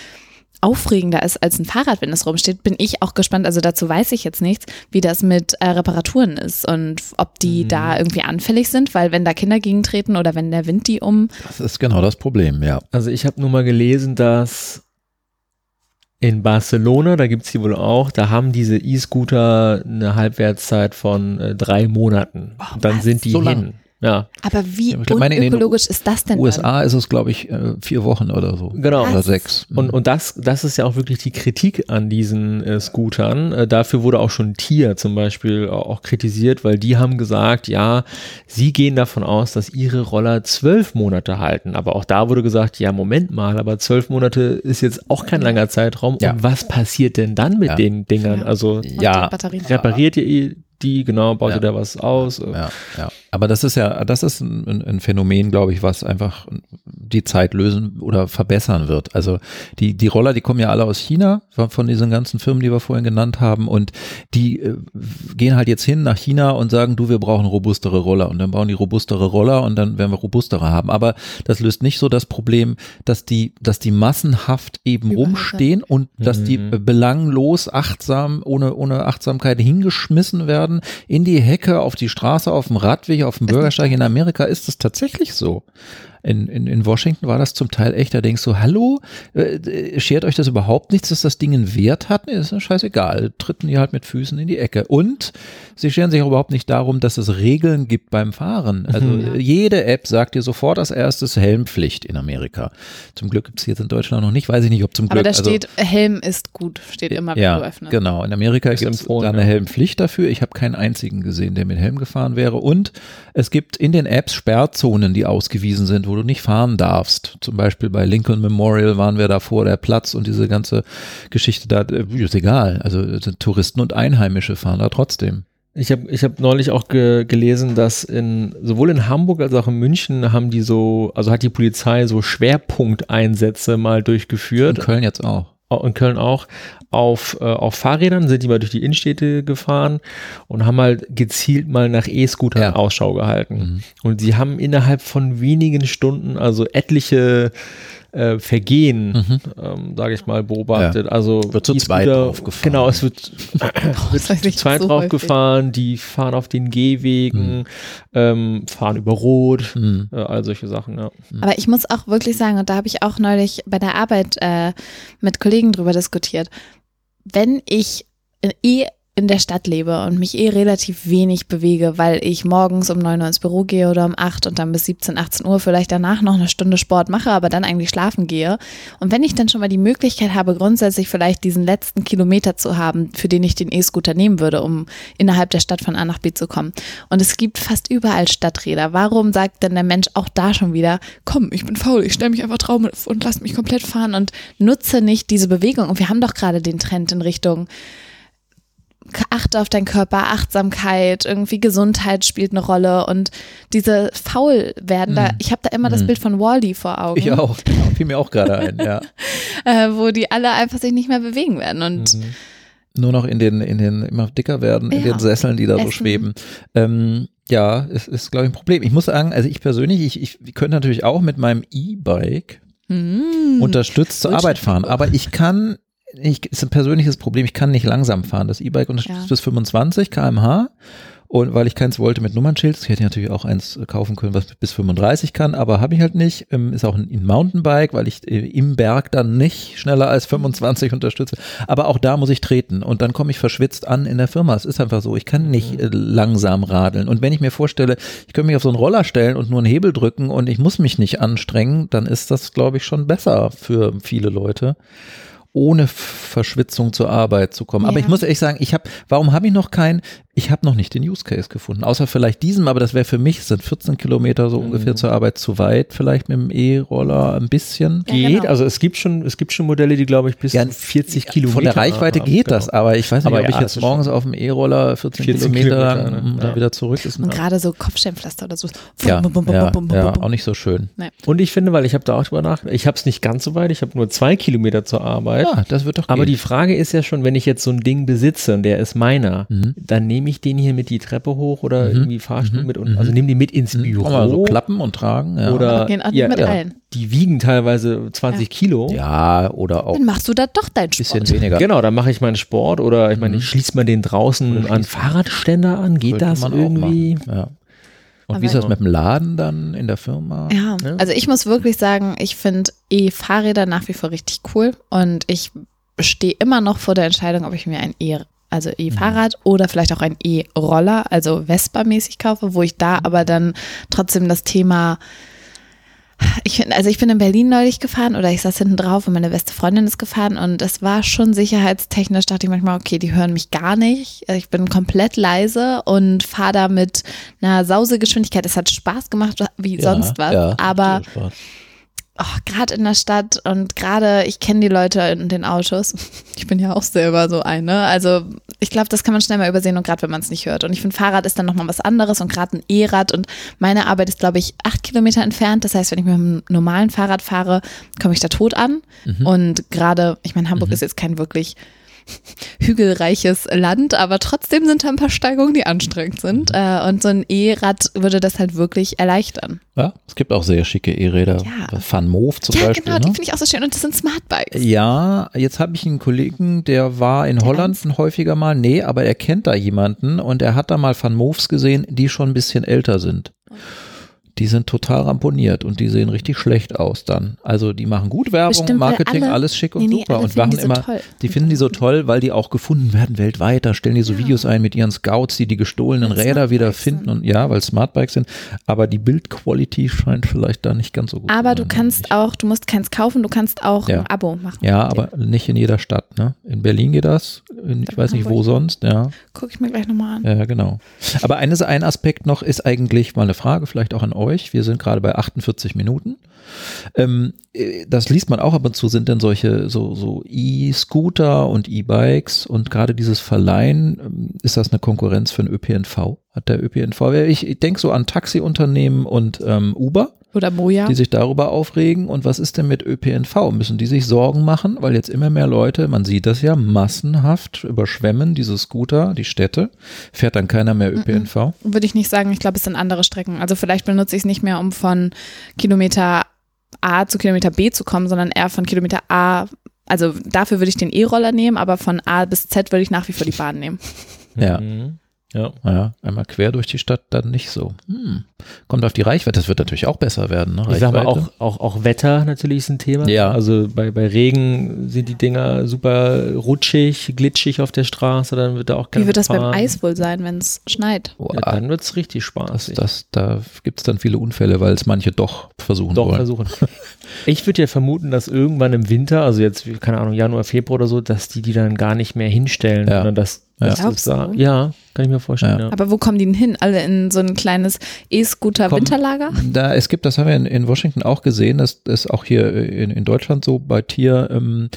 Speaker 2: aufregender ist als ein Fahrrad, wenn es rumsteht, bin ich auch gespannt. Also dazu weiß ich jetzt nichts, wie das mit äh, Reparaturen ist und ob die da irgendwie anfällig sind, weil wenn da Kinder gegentreten oder wenn der Wind die um.
Speaker 1: das ist genau das Problem, ja.
Speaker 3: Also ich habe nur mal gelesen, dass in Barcelona, da gibt es die wohl auch, da haben diese E-Scooter eine Halbwertszeit von äh, drei Monaten.
Speaker 2: Oh,
Speaker 3: Und dann
Speaker 2: was?
Speaker 3: sind die
Speaker 1: So lang?
Speaker 3: Ja,
Speaker 2: Aber wie
Speaker 1: Ja, ich meine,
Speaker 2: unökologisch ist das denn? Dann?
Speaker 1: USA ist es, glaube ich, äh, vier Wochen oder so.
Speaker 3: genau.
Speaker 1: Oder sechs.
Speaker 3: Und, und das, das ist ja auch wirklich die Kritik an diesen äh, Scootern. Äh, dafür wurde auch schon Tier zum Beispiel auch, kritisiert, weil die haben gesagt, ja, sie gehen davon aus, dass ihre Roller zwölf Monate halten. Aber auch da wurde gesagt, ja, Moment mal, aber zwölf Monate ist jetzt auch kein langer Zeitraum.
Speaker 1: Ja.
Speaker 3: Und was passiert denn dann mit
Speaker 1: Ja.
Speaker 3: den Dingern? Also
Speaker 1: ja,
Speaker 3: repariert ihr die, genau, baut
Speaker 1: Ja.
Speaker 3: ihr da was aus?
Speaker 1: Ja, ja. Aber das ist ja, das ist ein, ein- Phänomen, glaube ich, was einfach die Zeit lösen oder verbessern wird. Also die, die Roller, die kommen ja alle aus China, von diesen ganzen Firmen, die wir vorhin genannt haben. Und die äh, gehen halt jetzt hin nach China und sagen, du, wir brauchen robustere Roller. Und dann bauen die robustere Roller und dann werden wir robustere haben. Aber das löst nicht so das Problem, dass die, dass die massenhaft eben
Speaker 2: Überall
Speaker 1: rumstehen und dass die
Speaker 3: Mhm.
Speaker 1: äh, belanglos, achtsam, ohne, ohne Achtsamkeit hingeschmissen werden in die Hecke, auf die Straße, auf dem Radweg, auf dem Bürgersteig. In Amerika ist es tatsächlich so. In, in, in Washington war das zum Teil echt, da denkst du, hallo, äh, schert euch das überhaupt nichts, dass das Ding einen Wert hat? Nee, ist ja scheißegal. Tritten die halt mit Füßen in die Ecke. Und sie scheren sich auch überhaupt nicht darum, dass es Regeln gibt beim Fahren. Also
Speaker 3: Mhm.
Speaker 1: äh, jede App sagt dir sofort als erstes Helmpflicht in Amerika. Zum Glück gibt es jetzt in Deutschland noch nicht, weiß ich nicht, ob zum Glück.
Speaker 2: Aber da
Speaker 1: also,
Speaker 2: steht, Helm ist gut, steht immer, wenn
Speaker 1: ja,
Speaker 2: du öffnest.
Speaker 1: genau. In Amerika gibt es da eine. Helmpflicht dafür. Ich habe keinen einzigen gesehen, der mit Helm gefahren wäre. Und es gibt in den Apps Sperrzonen, die ausgewiesen sind, wo du nicht fahren darfst. Zum Beispiel bei Lincoln Memorial waren wir da vor der Platz und diese ganze Geschichte da, äh, ist egal. Also äh, Touristen und Einheimische fahren da trotzdem.
Speaker 3: Ich habe ich hab neulich auch ge gelesen, dass in sowohl in Hamburg als auch in München haben die so, also hat die Polizei so Schwerpunkteinsätze mal durchgeführt.
Speaker 1: In Köln jetzt auch.
Speaker 3: In Köln auch auf, äh, auf Fahrrädern sind die mal durch die Innenstädte gefahren und haben halt gezielt mal nach E-Scootern
Speaker 1: Ja.
Speaker 3: Ausschau gehalten.
Speaker 1: Mhm.
Speaker 3: Und sie haben innerhalb von wenigen Stunden also etliche äh, Vergehen,
Speaker 1: Mhm.
Speaker 3: ähm, sage ich mal, beobachtet. Also
Speaker 1: Wird zu zweit draufgefahren.
Speaker 3: Genau, es wird,
Speaker 2: das
Speaker 3: wird zu zweit
Speaker 2: so
Speaker 3: draufgefahren, die fahren auf den Gehwegen, ähm, fahren über Rot,
Speaker 1: Mhm.
Speaker 3: äh, all solche Sachen, ja.
Speaker 2: Aber ich muss auch wirklich sagen, und da habe ich auch neulich bei der Arbeit äh, mit Kollegen drüber diskutiert, wenn ich in- eh in der Stadt lebe und mich eh relativ wenig bewege, weil ich morgens um 9 Uhr ins Büro gehe oder um 8 und dann bis 17, 18 Uhr vielleicht danach noch eine Stunde Sport mache, aber dann eigentlich schlafen gehe. Und wenn ich dann schon mal die Möglichkeit habe, grundsätzlich vielleicht diesen letzten Kilometer zu haben, für den ich den E-Scooter nehmen würde, um innerhalb der Stadt von A nach B zu kommen. Und es gibt fast überall Stadträder. Warum sagt denn der Mensch auch da schon wieder, komm, ich bin faul, ich stelle mich einfach drauf und lass mich komplett fahren und nutze nicht diese Bewegung. Und wir haben doch gerade den Trend in Richtung achte auf deinen Körper, Achtsamkeit, irgendwie Gesundheit spielt eine Rolle und diese faul werden da, ich habe da immer das Bild von Wally vor Augen,
Speaker 1: Mhm. Ich auch. Genau, fiel mir auch gerade ein, ja.
Speaker 2: äh, wo die alle einfach sich nicht mehr bewegen werden und
Speaker 3: Mhm.
Speaker 1: Nur noch in den, in den, immer dicker werden, in
Speaker 2: Ja.
Speaker 1: den Sesseln, die da so
Speaker 2: Essen.
Speaker 1: schweben. Ähm, ja, es ist, glaube ich, ein Problem. Ich muss sagen, also ich persönlich, ich, ich könnte natürlich auch mit meinem E-Bike
Speaker 2: mm,
Speaker 1: unterstützt zur. Arbeit fahren, aber ich kann, ich, ist ein persönliches Problem, ich kann nicht langsam fahren. Das E-Bike unterstützt
Speaker 2: Ja.
Speaker 1: bis 25 km/h und weil ich keins wollte mit Nummernschild, ich hätte natürlich auch eins kaufen können, was bis 35 kann, aber habe ich halt nicht. Ähm, ist auch ein, Mountainbike, weil ich äh, im Berg dann nicht schneller als 25 unterstütze. Aber auch da muss ich treten und dann komme ich verschwitzt an in der Firma. Es ist einfach so, ich kann nicht äh, langsam radeln. Und wenn ich mir vorstelle, ich könnte mich auf so einen Roller stellen und nur einen Hebel drücken und ich muss mich nicht anstrengen, dann ist das, glaube ich, schon besser für viele Leute ohne Verschwitzung zur Arbeit zu kommen. Aber
Speaker 2: Ja.
Speaker 1: ich muss ehrlich sagen, ich habe, warum habe ich noch keinen, ich habe noch nicht den Use Case gefunden, außer vielleicht diesen, aber das wäre für mich, sind 14 Kilometer so ungefähr zur Arbeit zu weit, vielleicht mit dem E-Roller ein bisschen.
Speaker 2: Ja,
Speaker 3: Geht,
Speaker 2: genau.
Speaker 3: also es gibt schon, es gibt schon Modelle, die glaube ich bis
Speaker 1: Ja,
Speaker 3: zu 40 Kilometer
Speaker 1: Von der Reichweite
Speaker 3: haben,
Speaker 1: geht
Speaker 3: genau.
Speaker 1: das, aber ich weiß nicht,
Speaker 3: Aber
Speaker 1: ob
Speaker 3: ja,
Speaker 1: ich jetzt morgens auf dem E-Roller 14,
Speaker 3: 14
Speaker 1: Kilometer,
Speaker 3: Kilometer,
Speaker 1: lang
Speaker 3: ne?
Speaker 1: um da
Speaker 3: Ja.
Speaker 1: wieder zurück ist.
Speaker 2: und gerade so Kopfsteinpflaster oder so.
Speaker 1: ja,
Speaker 2: Bum, bum, bum,
Speaker 1: ja,
Speaker 2: bum, bum,
Speaker 1: ja,
Speaker 2: bum.
Speaker 1: auch nicht so schön.
Speaker 3: Und ich finde, weil ich habe da auch drüber nachgedacht, ich habe es nicht ganz so weit, ich habe nur zwei Kilometer zur Arbeit.
Speaker 1: Ja, das wird doch
Speaker 3: Aber
Speaker 1: gehen.
Speaker 3: die Frage ist ja schon, wenn ich jetzt so ein Ding besitze und der ist meiner,
Speaker 1: Mhm.
Speaker 3: dann nehme ich den hier mit die Treppe hoch oder
Speaker 1: Mhm.
Speaker 3: irgendwie Fahrstuhl
Speaker 1: Mhm.
Speaker 3: mit und
Speaker 1: Mhm.
Speaker 3: also nehme die mit ins
Speaker 1: Hm,
Speaker 3: Büro.
Speaker 1: kann man so klappen und tragen, ja.
Speaker 3: Oder
Speaker 2: Aber gehen
Speaker 3: ja,
Speaker 2: mit
Speaker 3: ja.
Speaker 2: allen.
Speaker 3: Die wiegen teilweise 20 Kilo.
Speaker 1: ja, oder auch
Speaker 2: Dann machst du da doch dein
Speaker 1: ein bisschen
Speaker 2: Sport.
Speaker 1: weniger.
Speaker 3: Genau, dann mache ich meinen Sport oder ich meine,
Speaker 1: Mhm.
Speaker 3: ich schließe mal den draußen an
Speaker 1: schließt-
Speaker 3: Fahrradständer an. Geht das
Speaker 1: man
Speaker 3: irgendwie?
Speaker 1: Ja. Und
Speaker 2: Aber-
Speaker 1: wie ist das mit dem Laden dann in der Firma?
Speaker 2: Ja,
Speaker 3: Ja.
Speaker 2: also ich muss wirklich sagen, ich finde E-Fahrräder nach wie vor richtig cool und ich stehe immer noch vor der Entscheidung, ob ich mir ein E, also E-Fahrrad oder vielleicht auch ein E-Roller, also Vespa-mäßig kaufe, wo ich da aber dann trotzdem das Thema ich also ich bin in Berlin neulich gefahren oder ich saß hinten drauf und meine beste Freundin ist gefahren und es war schon sicherheitstechnisch, dachte ich manchmal, okay, die hören mich gar nicht. Ich bin komplett leise und fahre da mit einer Sausegeschwindigkeit. Es hat Spaß gemacht, wie
Speaker 1: Ja,
Speaker 2: sonst was,
Speaker 1: ja,
Speaker 2: aber. Oh, gerade in der Stadt und gerade, ich kenne die Leute in den Autos. Ich bin ja auch selber so eine. Also ich glaube, das kann man schnell mal übersehen und gerade wenn man es nicht hört. Und ich finde, Fahrrad ist dann nochmal was anderes und gerade ein E-Rad und meine Arbeit ist, glaube ich, acht Kilometer entfernt. Das heißt, wenn ich mit einem normalen Fahrrad fahre, komme ich da tot an.
Speaker 1: Mhm.
Speaker 2: Und gerade, ich meine, Hamburg ist jetzt kein wirklich hügelreiches Land, aber trotzdem sind da ein paar Steigungen, die anstrengend sind. Äh, und so ein E-Rad würde das halt wirklich erleichtern.
Speaker 1: Ja, es gibt auch sehr schicke E-Räder.
Speaker 2: Ja.
Speaker 1: Van Moof zum
Speaker 2: ja,
Speaker 1: Beispiel.
Speaker 2: genau, die
Speaker 1: ne?
Speaker 2: finde ich auch so schön. Und das sind Smartbikes.
Speaker 1: Ja, jetzt habe ich einen Kollegen, der war in Holland häufiger mal. Nee, aber er kennt da jemanden und er hat da mal Van Moofs gesehen, die schon ein bisschen älter sind. Die sind total ramponiert und die sehen richtig schlecht aus dann. Also die machen gut Werbung,
Speaker 2: Bestimmt,
Speaker 1: Marketing,
Speaker 2: alle-
Speaker 1: alles schick und
Speaker 2: Nee,
Speaker 1: super und machen
Speaker 2: die so
Speaker 1: immer,
Speaker 2: toll.
Speaker 1: die finden die so toll, weil die auch gefunden werden weltweit. Da stellen die so Videos ein mit ihren Scouts, die die gestohlenen
Speaker 2: Weil
Speaker 1: Räder wieder finden
Speaker 2: sind.
Speaker 1: und ja, weil Smartbikes sind. Aber die Bildquality scheint vielleicht da nicht ganz so gut
Speaker 2: Aber
Speaker 1: zu
Speaker 2: du
Speaker 1: sein.
Speaker 2: kannst auch, du musst keins kaufen, du kannst auch
Speaker 1: Ja.
Speaker 2: ein Abo machen.
Speaker 1: Ja, aber nicht in jeder Stadt, ne? In Berlin geht das, in, ich weiß nicht wo sonst, ja.
Speaker 2: Gucke ich mir gleich nochmal an.
Speaker 1: Ja, genau. Aber eines, ein Aspekt noch ist eigentlich mal eine Frage, vielleicht auch an euch. Euch. Wir sind gerade bei 48 Minuten. Ähm, äh, das liest man auch ab und zu, sind denn solche so, so E-Scooter und E-Bikes und gerade dieses Verleihen, ähm, ist das eine Konkurrenz für den ÖPNV? Hat der ÖPNV, ich, ich denke so an Taxiunternehmen und ähm, Uber
Speaker 2: Oder Moja.
Speaker 1: die sich darüber aufregen. Und was ist denn mit ÖPNV? Müssen die sich Sorgen machen? Weil jetzt immer mehr Leute, man sieht das ja, massenhaft überschwemmen diese Scooter, die Städte. Fährt dann keiner mehr ÖPNV?
Speaker 2: Würde ich nicht sagen, ich glaube, es sind andere Strecken. Also vielleicht benutze ich es nicht mehr, um von Kilometer A zu Kilometer B zu kommen, sondern eher von Kilometer A, also dafür würde ich den E-Roller nehmen, aber von A bis Z würde ich nach wie vor die Bahn nehmen.
Speaker 1: Ja.
Speaker 3: Mhm. Ja.
Speaker 1: Ja, einmal quer durch die Stadt dann nicht so. Hm. Kommt auf die Reichweite, das wird natürlich auch besser werden. Ne?
Speaker 3: Ich sag mal, auch, auch, auch Wetter natürlich ist ein Thema.
Speaker 1: Ja.
Speaker 3: Also bei, bei Regen sind die Dinger super rutschig, glitschig auf der Straße, dann wird da auch
Speaker 2: Wie wird das beim
Speaker 3: fahren.
Speaker 2: Eis wohl sein, wenn es schneit?
Speaker 1: Boah,
Speaker 3: Ja, dann wird es richtig
Speaker 1: das,
Speaker 3: spaßig.
Speaker 1: das, da gibt es dann viele Unfälle, weil es manche doch versuchen
Speaker 3: Doch
Speaker 1: wollen.
Speaker 3: versuchen. Ich würde ja vermuten, dass irgendwann im Winter, also jetzt, keine Ahnung, Januar, Februar oder so, dass die die dann gar nicht mehr hinstellen,
Speaker 1: Ja.
Speaker 3: sondern dass,
Speaker 1: Ja.
Speaker 3: das
Speaker 2: Glaubst
Speaker 3: da,
Speaker 2: du?
Speaker 3: ja, kann ich mir vorstellen.
Speaker 1: Ja.
Speaker 3: Ja.
Speaker 2: Aber wo kommen die denn hin? Alle in so ein kleines E-Scooter-Winterlager?
Speaker 1: Da, es gibt, das haben wir in, in Washington auch gesehen, das ist auch hier in, in Deutschland so bei Tier, ähm,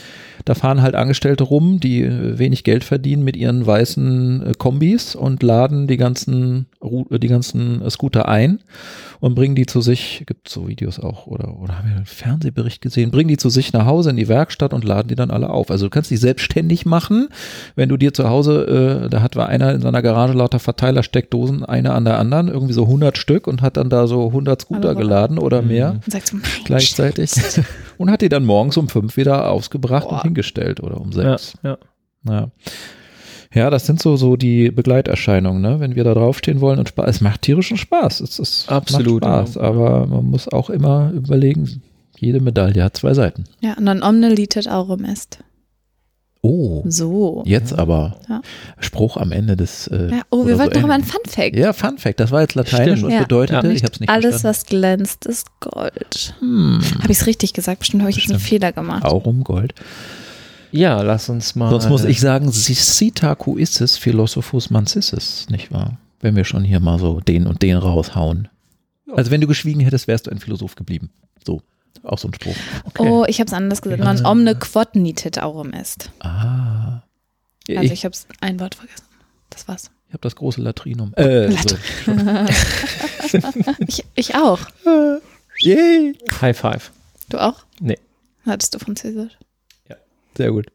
Speaker 1: da fahren halt Angestellte rum, die äh, wenig Geld verdienen mit ihren weißen äh, Kombis und laden die ganzen, äh, die ganzen Scooter ein und bringen die zu sich, gibt so Videos auch, oder, oder haben wir einen Fernsehbericht gesehen, bringen die zu sich nach Hause in die Werkstatt und laden die dann alle auf. Also du kannst die selbstständig machen, wenn du dir zu Hause, äh, da hat war einer in seiner Garage lauter Verteilersteckdosen, eine an der anderen, irgendwie so 100 Stück und hat dann da so 100 Scooter geladen oder mehr
Speaker 2: Und mein
Speaker 1: gleichzeitig und hat die dann morgens um fünf wieder ausgebracht
Speaker 2: Boah.
Speaker 1: und hingestellt oder um
Speaker 3: Ja,
Speaker 1: sechs.
Speaker 3: ja.
Speaker 1: Ja. Ja, das sind so, so die Begleiterscheinungen, ne? Wenn wir da draufstehen wollen und Spaß, es macht tierischen Spaß. Es, es
Speaker 3: Absolut,
Speaker 1: macht Spaß,
Speaker 3: ja.
Speaker 1: aber man muss auch immer überlegen, jede Medaille hat zwei Seiten.
Speaker 2: Ja, und dann omne litet aurum est.
Speaker 1: Oh,
Speaker 2: So.
Speaker 1: jetzt aber
Speaker 2: Ja.
Speaker 1: Spruch am Ende des. Äh,
Speaker 2: Ja, oh, wir
Speaker 1: oder so
Speaker 2: wollten noch mal ein. Fun Fact.
Speaker 1: Ja, Fun Fact, das war jetzt Lateinisch
Speaker 3: Stimmt.
Speaker 1: und
Speaker 2: Ja.
Speaker 1: bedeutete,
Speaker 3: Ja.
Speaker 1: ich habe es nicht
Speaker 2: Alles,
Speaker 1: verstanden.
Speaker 2: was glänzt, ist Gold.
Speaker 1: Hm,
Speaker 2: Habe ich es richtig gesagt? Bestimmt habe ich jetzt einen
Speaker 1: Bestimmt.
Speaker 2: Fehler gemacht.
Speaker 1: Aurum Gold.
Speaker 3: ja, lass uns mal.
Speaker 1: Sonst muss ich sagen, Citacu isses philosophus mancisses, nicht wahr? Wenn wir schon hier mal so den und den raushauen. Also wenn du geschwiegen hättest, wärst du ein Philosoph geblieben. So, auch so ein Spruch.
Speaker 3: Okay.
Speaker 2: Oh, ich habe es anders gesagt. Non omne quod nitit aurum est.
Speaker 1: Ah.
Speaker 2: Also
Speaker 1: ich
Speaker 2: ich habe ein Wort vergessen. Das war's.
Speaker 1: ich habe das große Latrinum. Äh, so.
Speaker 2: Ich, ich auch.
Speaker 1: Yay.
Speaker 3: High Five.
Speaker 2: Du auch?
Speaker 3: Nee.
Speaker 2: Hattest du Französisch?
Speaker 1: Sehr gut.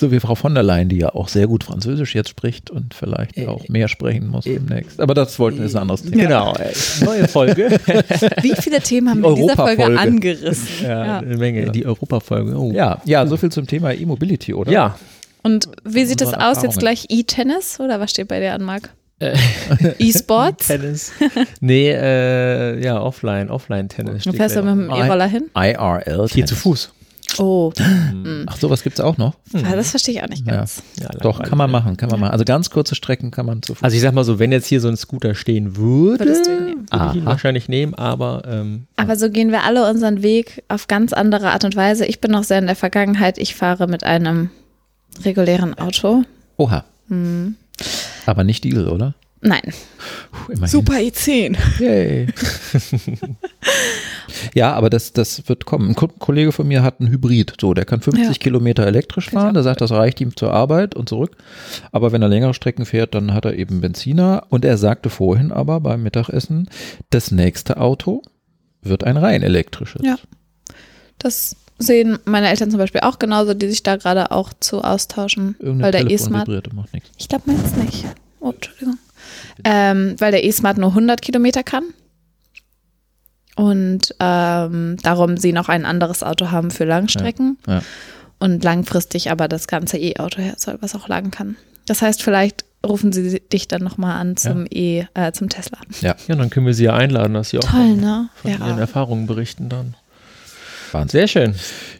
Speaker 1: So wie Frau von der Leyen, die ja auch sehr gut Französisch jetzt spricht und vielleicht
Speaker 3: Äh,
Speaker 1: auch mehr sprechen muss demnächst. Aber das wollten wir ist ein anderes Thema.
Speaker 3: Genau. äh, Neue Folge.
Speaker 2: Wie viele Themen haben
Speaker 1: Die
Speaker 2: wir in dieser Folge
Speaker 1: Europafolge.
Speaker 2: angerissen?
Speaker 3: ja,
Speaker 2: Ja.
Speaker 3: eine Menge. Die Europafolge. Oh.
Speaker 1: Ja, ja, so viel zum Thema E-Mobility, oder?
Speaker 3: Ja.
Speaker 2: Und wie sieht das
Speaker 1: Unsere
Speaker 2: aus? Jetzt gleich E-Tennis oder was steht bei dir an, Marc?
Speaker 3: Äh,
Speaker 2: E-Sports?
Speaker 3: Tennis. Nee, äh, ja, offline, offline-Tennis.
Speaker 2: Du
Speaker 3: steht
Speaker 2: fährst du
Speaker 3: gleich
Speaker 2: mit dem. E-Roller hin?
Speaker 1: IRL.
Speaker 3: Hier zu Fuß.
Speaker 2: Oh,
Speaker 1: Ach, sowas gibt's auch noch?
Speaker 2: ah, das verstehe ich auch nicht
Speaker 1: Ja.
Speaker 2: ganz.
Speaker 3: Ja,
Speaker 1: Doch,
Speaker 3: langweilig.
Speaker 1: kann man machen, kann man machen. Also ganz kurze Strecken kann man zu Fuß.
Speaker 3: Also ich sag mal so, wenn jetzt hier so ein Scooter stehen würde,
Speaker 2: Würdest du ihn nehmen?
Speaker 3: würde ich ihn wahrscheinlich nehmen, aber ähm,
Speaker 2: Aber so gehen wir alle unseren Weg auf ganz andere Art und Weise. Ich bin noch sehr in der Vergangenheit. Ich fahre mit einem regulären Auto.
Speaker 1: Oha.
Speaker 2: Hm.
Speaker 1: Aber nicht Diesel, oder?
Speaker 2: Nein.
Speaker 1: Puh, immerhin.
Speaker 2: E10.
Speaker 1: Yay. ja, aber das, das wird kommen. Ein Ko- Kollege von mir hat einen Hybrid. So, der kann 50
Speaker 2: Ja.
Speaker 1: Kilometer elektrisch fahren. Der sagt, das reicht ihm zur Arbeit und zurück. Aber wenn er längere Strecken fährt, dann hat er eben Benziner. Und er sagte vorhin aber beim Mittagessen, das nächste Auto wird ein rein elektrisches.
Speaker 2: Ja. Das sehen meine Eltern zum Beispiel auch genauso, die sich da gerade auch zu austauschen.
Speaker 1: Irgendein
Speaker 2: weil der
Speaker 1: Telefon
Speaker 2: E-Smart.
Speaker 1: macht nichts.
Speaker 2: Ich glaube meins nicht. Oh, Entschuldigung. Ähm, weil der E-Smart nur 100 Kilometer kann. Und ähm, darum sie noch ein anderes Auto haben für Langstrecken.
Speaker 1: Ja.
Speaker 2: Und langfristig aber das ganze E-Auto her soll, was auch lang kann. Das heißt, vielleicht rufen sie dich dann nochmal an zum E, äh, zum Tesla.
Speaker 3: ja, dann können wir sie ja einladen, dass sie auch
Speaker 2: Toll,
Speaker 3: von,
Speaker 2: ne?
Speaker 3: von ihren
Speaker 2: Ja.
Speaker 3: Erfahrungen berichten dann.
Speaker 1: Wahnsinn.
Speaker 3: Sehr schön.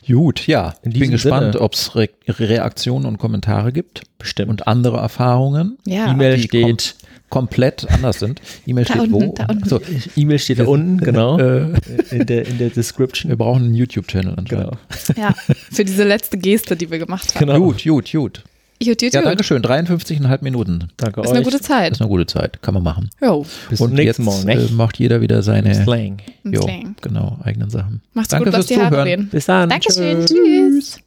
Speaker 1: Gut, ja.
Speaker 3: In
Speaker 1: Ich bin gespannt, ob es Re Reaktionen und Kommentare gibt
Speaker 3: Bestimmt.
Speaker 1: und andere Erfahrungen.
Speaker 2: Ja.
Speaker 3: E-Mail
Speaker 1: die
Speaker 3: steht,
Speaker 1: komplett anders sind. E-Mail steht
Speaker 2: unten,
Speaker 1: wo?
Speaker 2: da unten.
Speaker 1: So,
Speaker 3: E-Mail steht da unten, genau.
Speaker 1: äh,
Speaker 3: in, der, in der Description.
Speaker 1: wir brauchen einen YouTube-Channel anscheinend.
Speaker 3: Genau.
Speaker 2: ja, für diese letzte Geste, die wir gemacht haben.
Speaker 3: Genau.
Speaker 1: Gut, gut, gut.
Speaker 2: Jut, jut,
Speaker 1: Ja, danke schön. 53,5 Minuten.
Speaker 3: Danke
Speaker 2: Ist
Speaker 3: euch.
Speaker 2: eine gute
Speaker 1: Das
Speaker 2: Zeit.
Speaker 1: ist eine gute Zeit. Kann man machen.
Speaker 2: Jo,
Speaker 3: Bis
Speaker 1: Und
Speaker 3: zum nächsten
Speaker 1: jetzt
Speaker 3: Mal.
Speaker 1: äh, macht jeder wieder seine
Speaker 3: Slang.
Speaker 1: jo,
Speaker 2: Slang.
Speaker 1: genau, eigenen Sachen.
Speaker 2: Macht's
Speaker 1: Danke
Speaker 2: gut, was
Speaker 1: fürs
Speaker 2: die Haare reden.
Speaker 3: Bis dann.
Speaker 2: Dankeschön.
Speaker 3: Tschüss.
Speaker 2: Tschüss.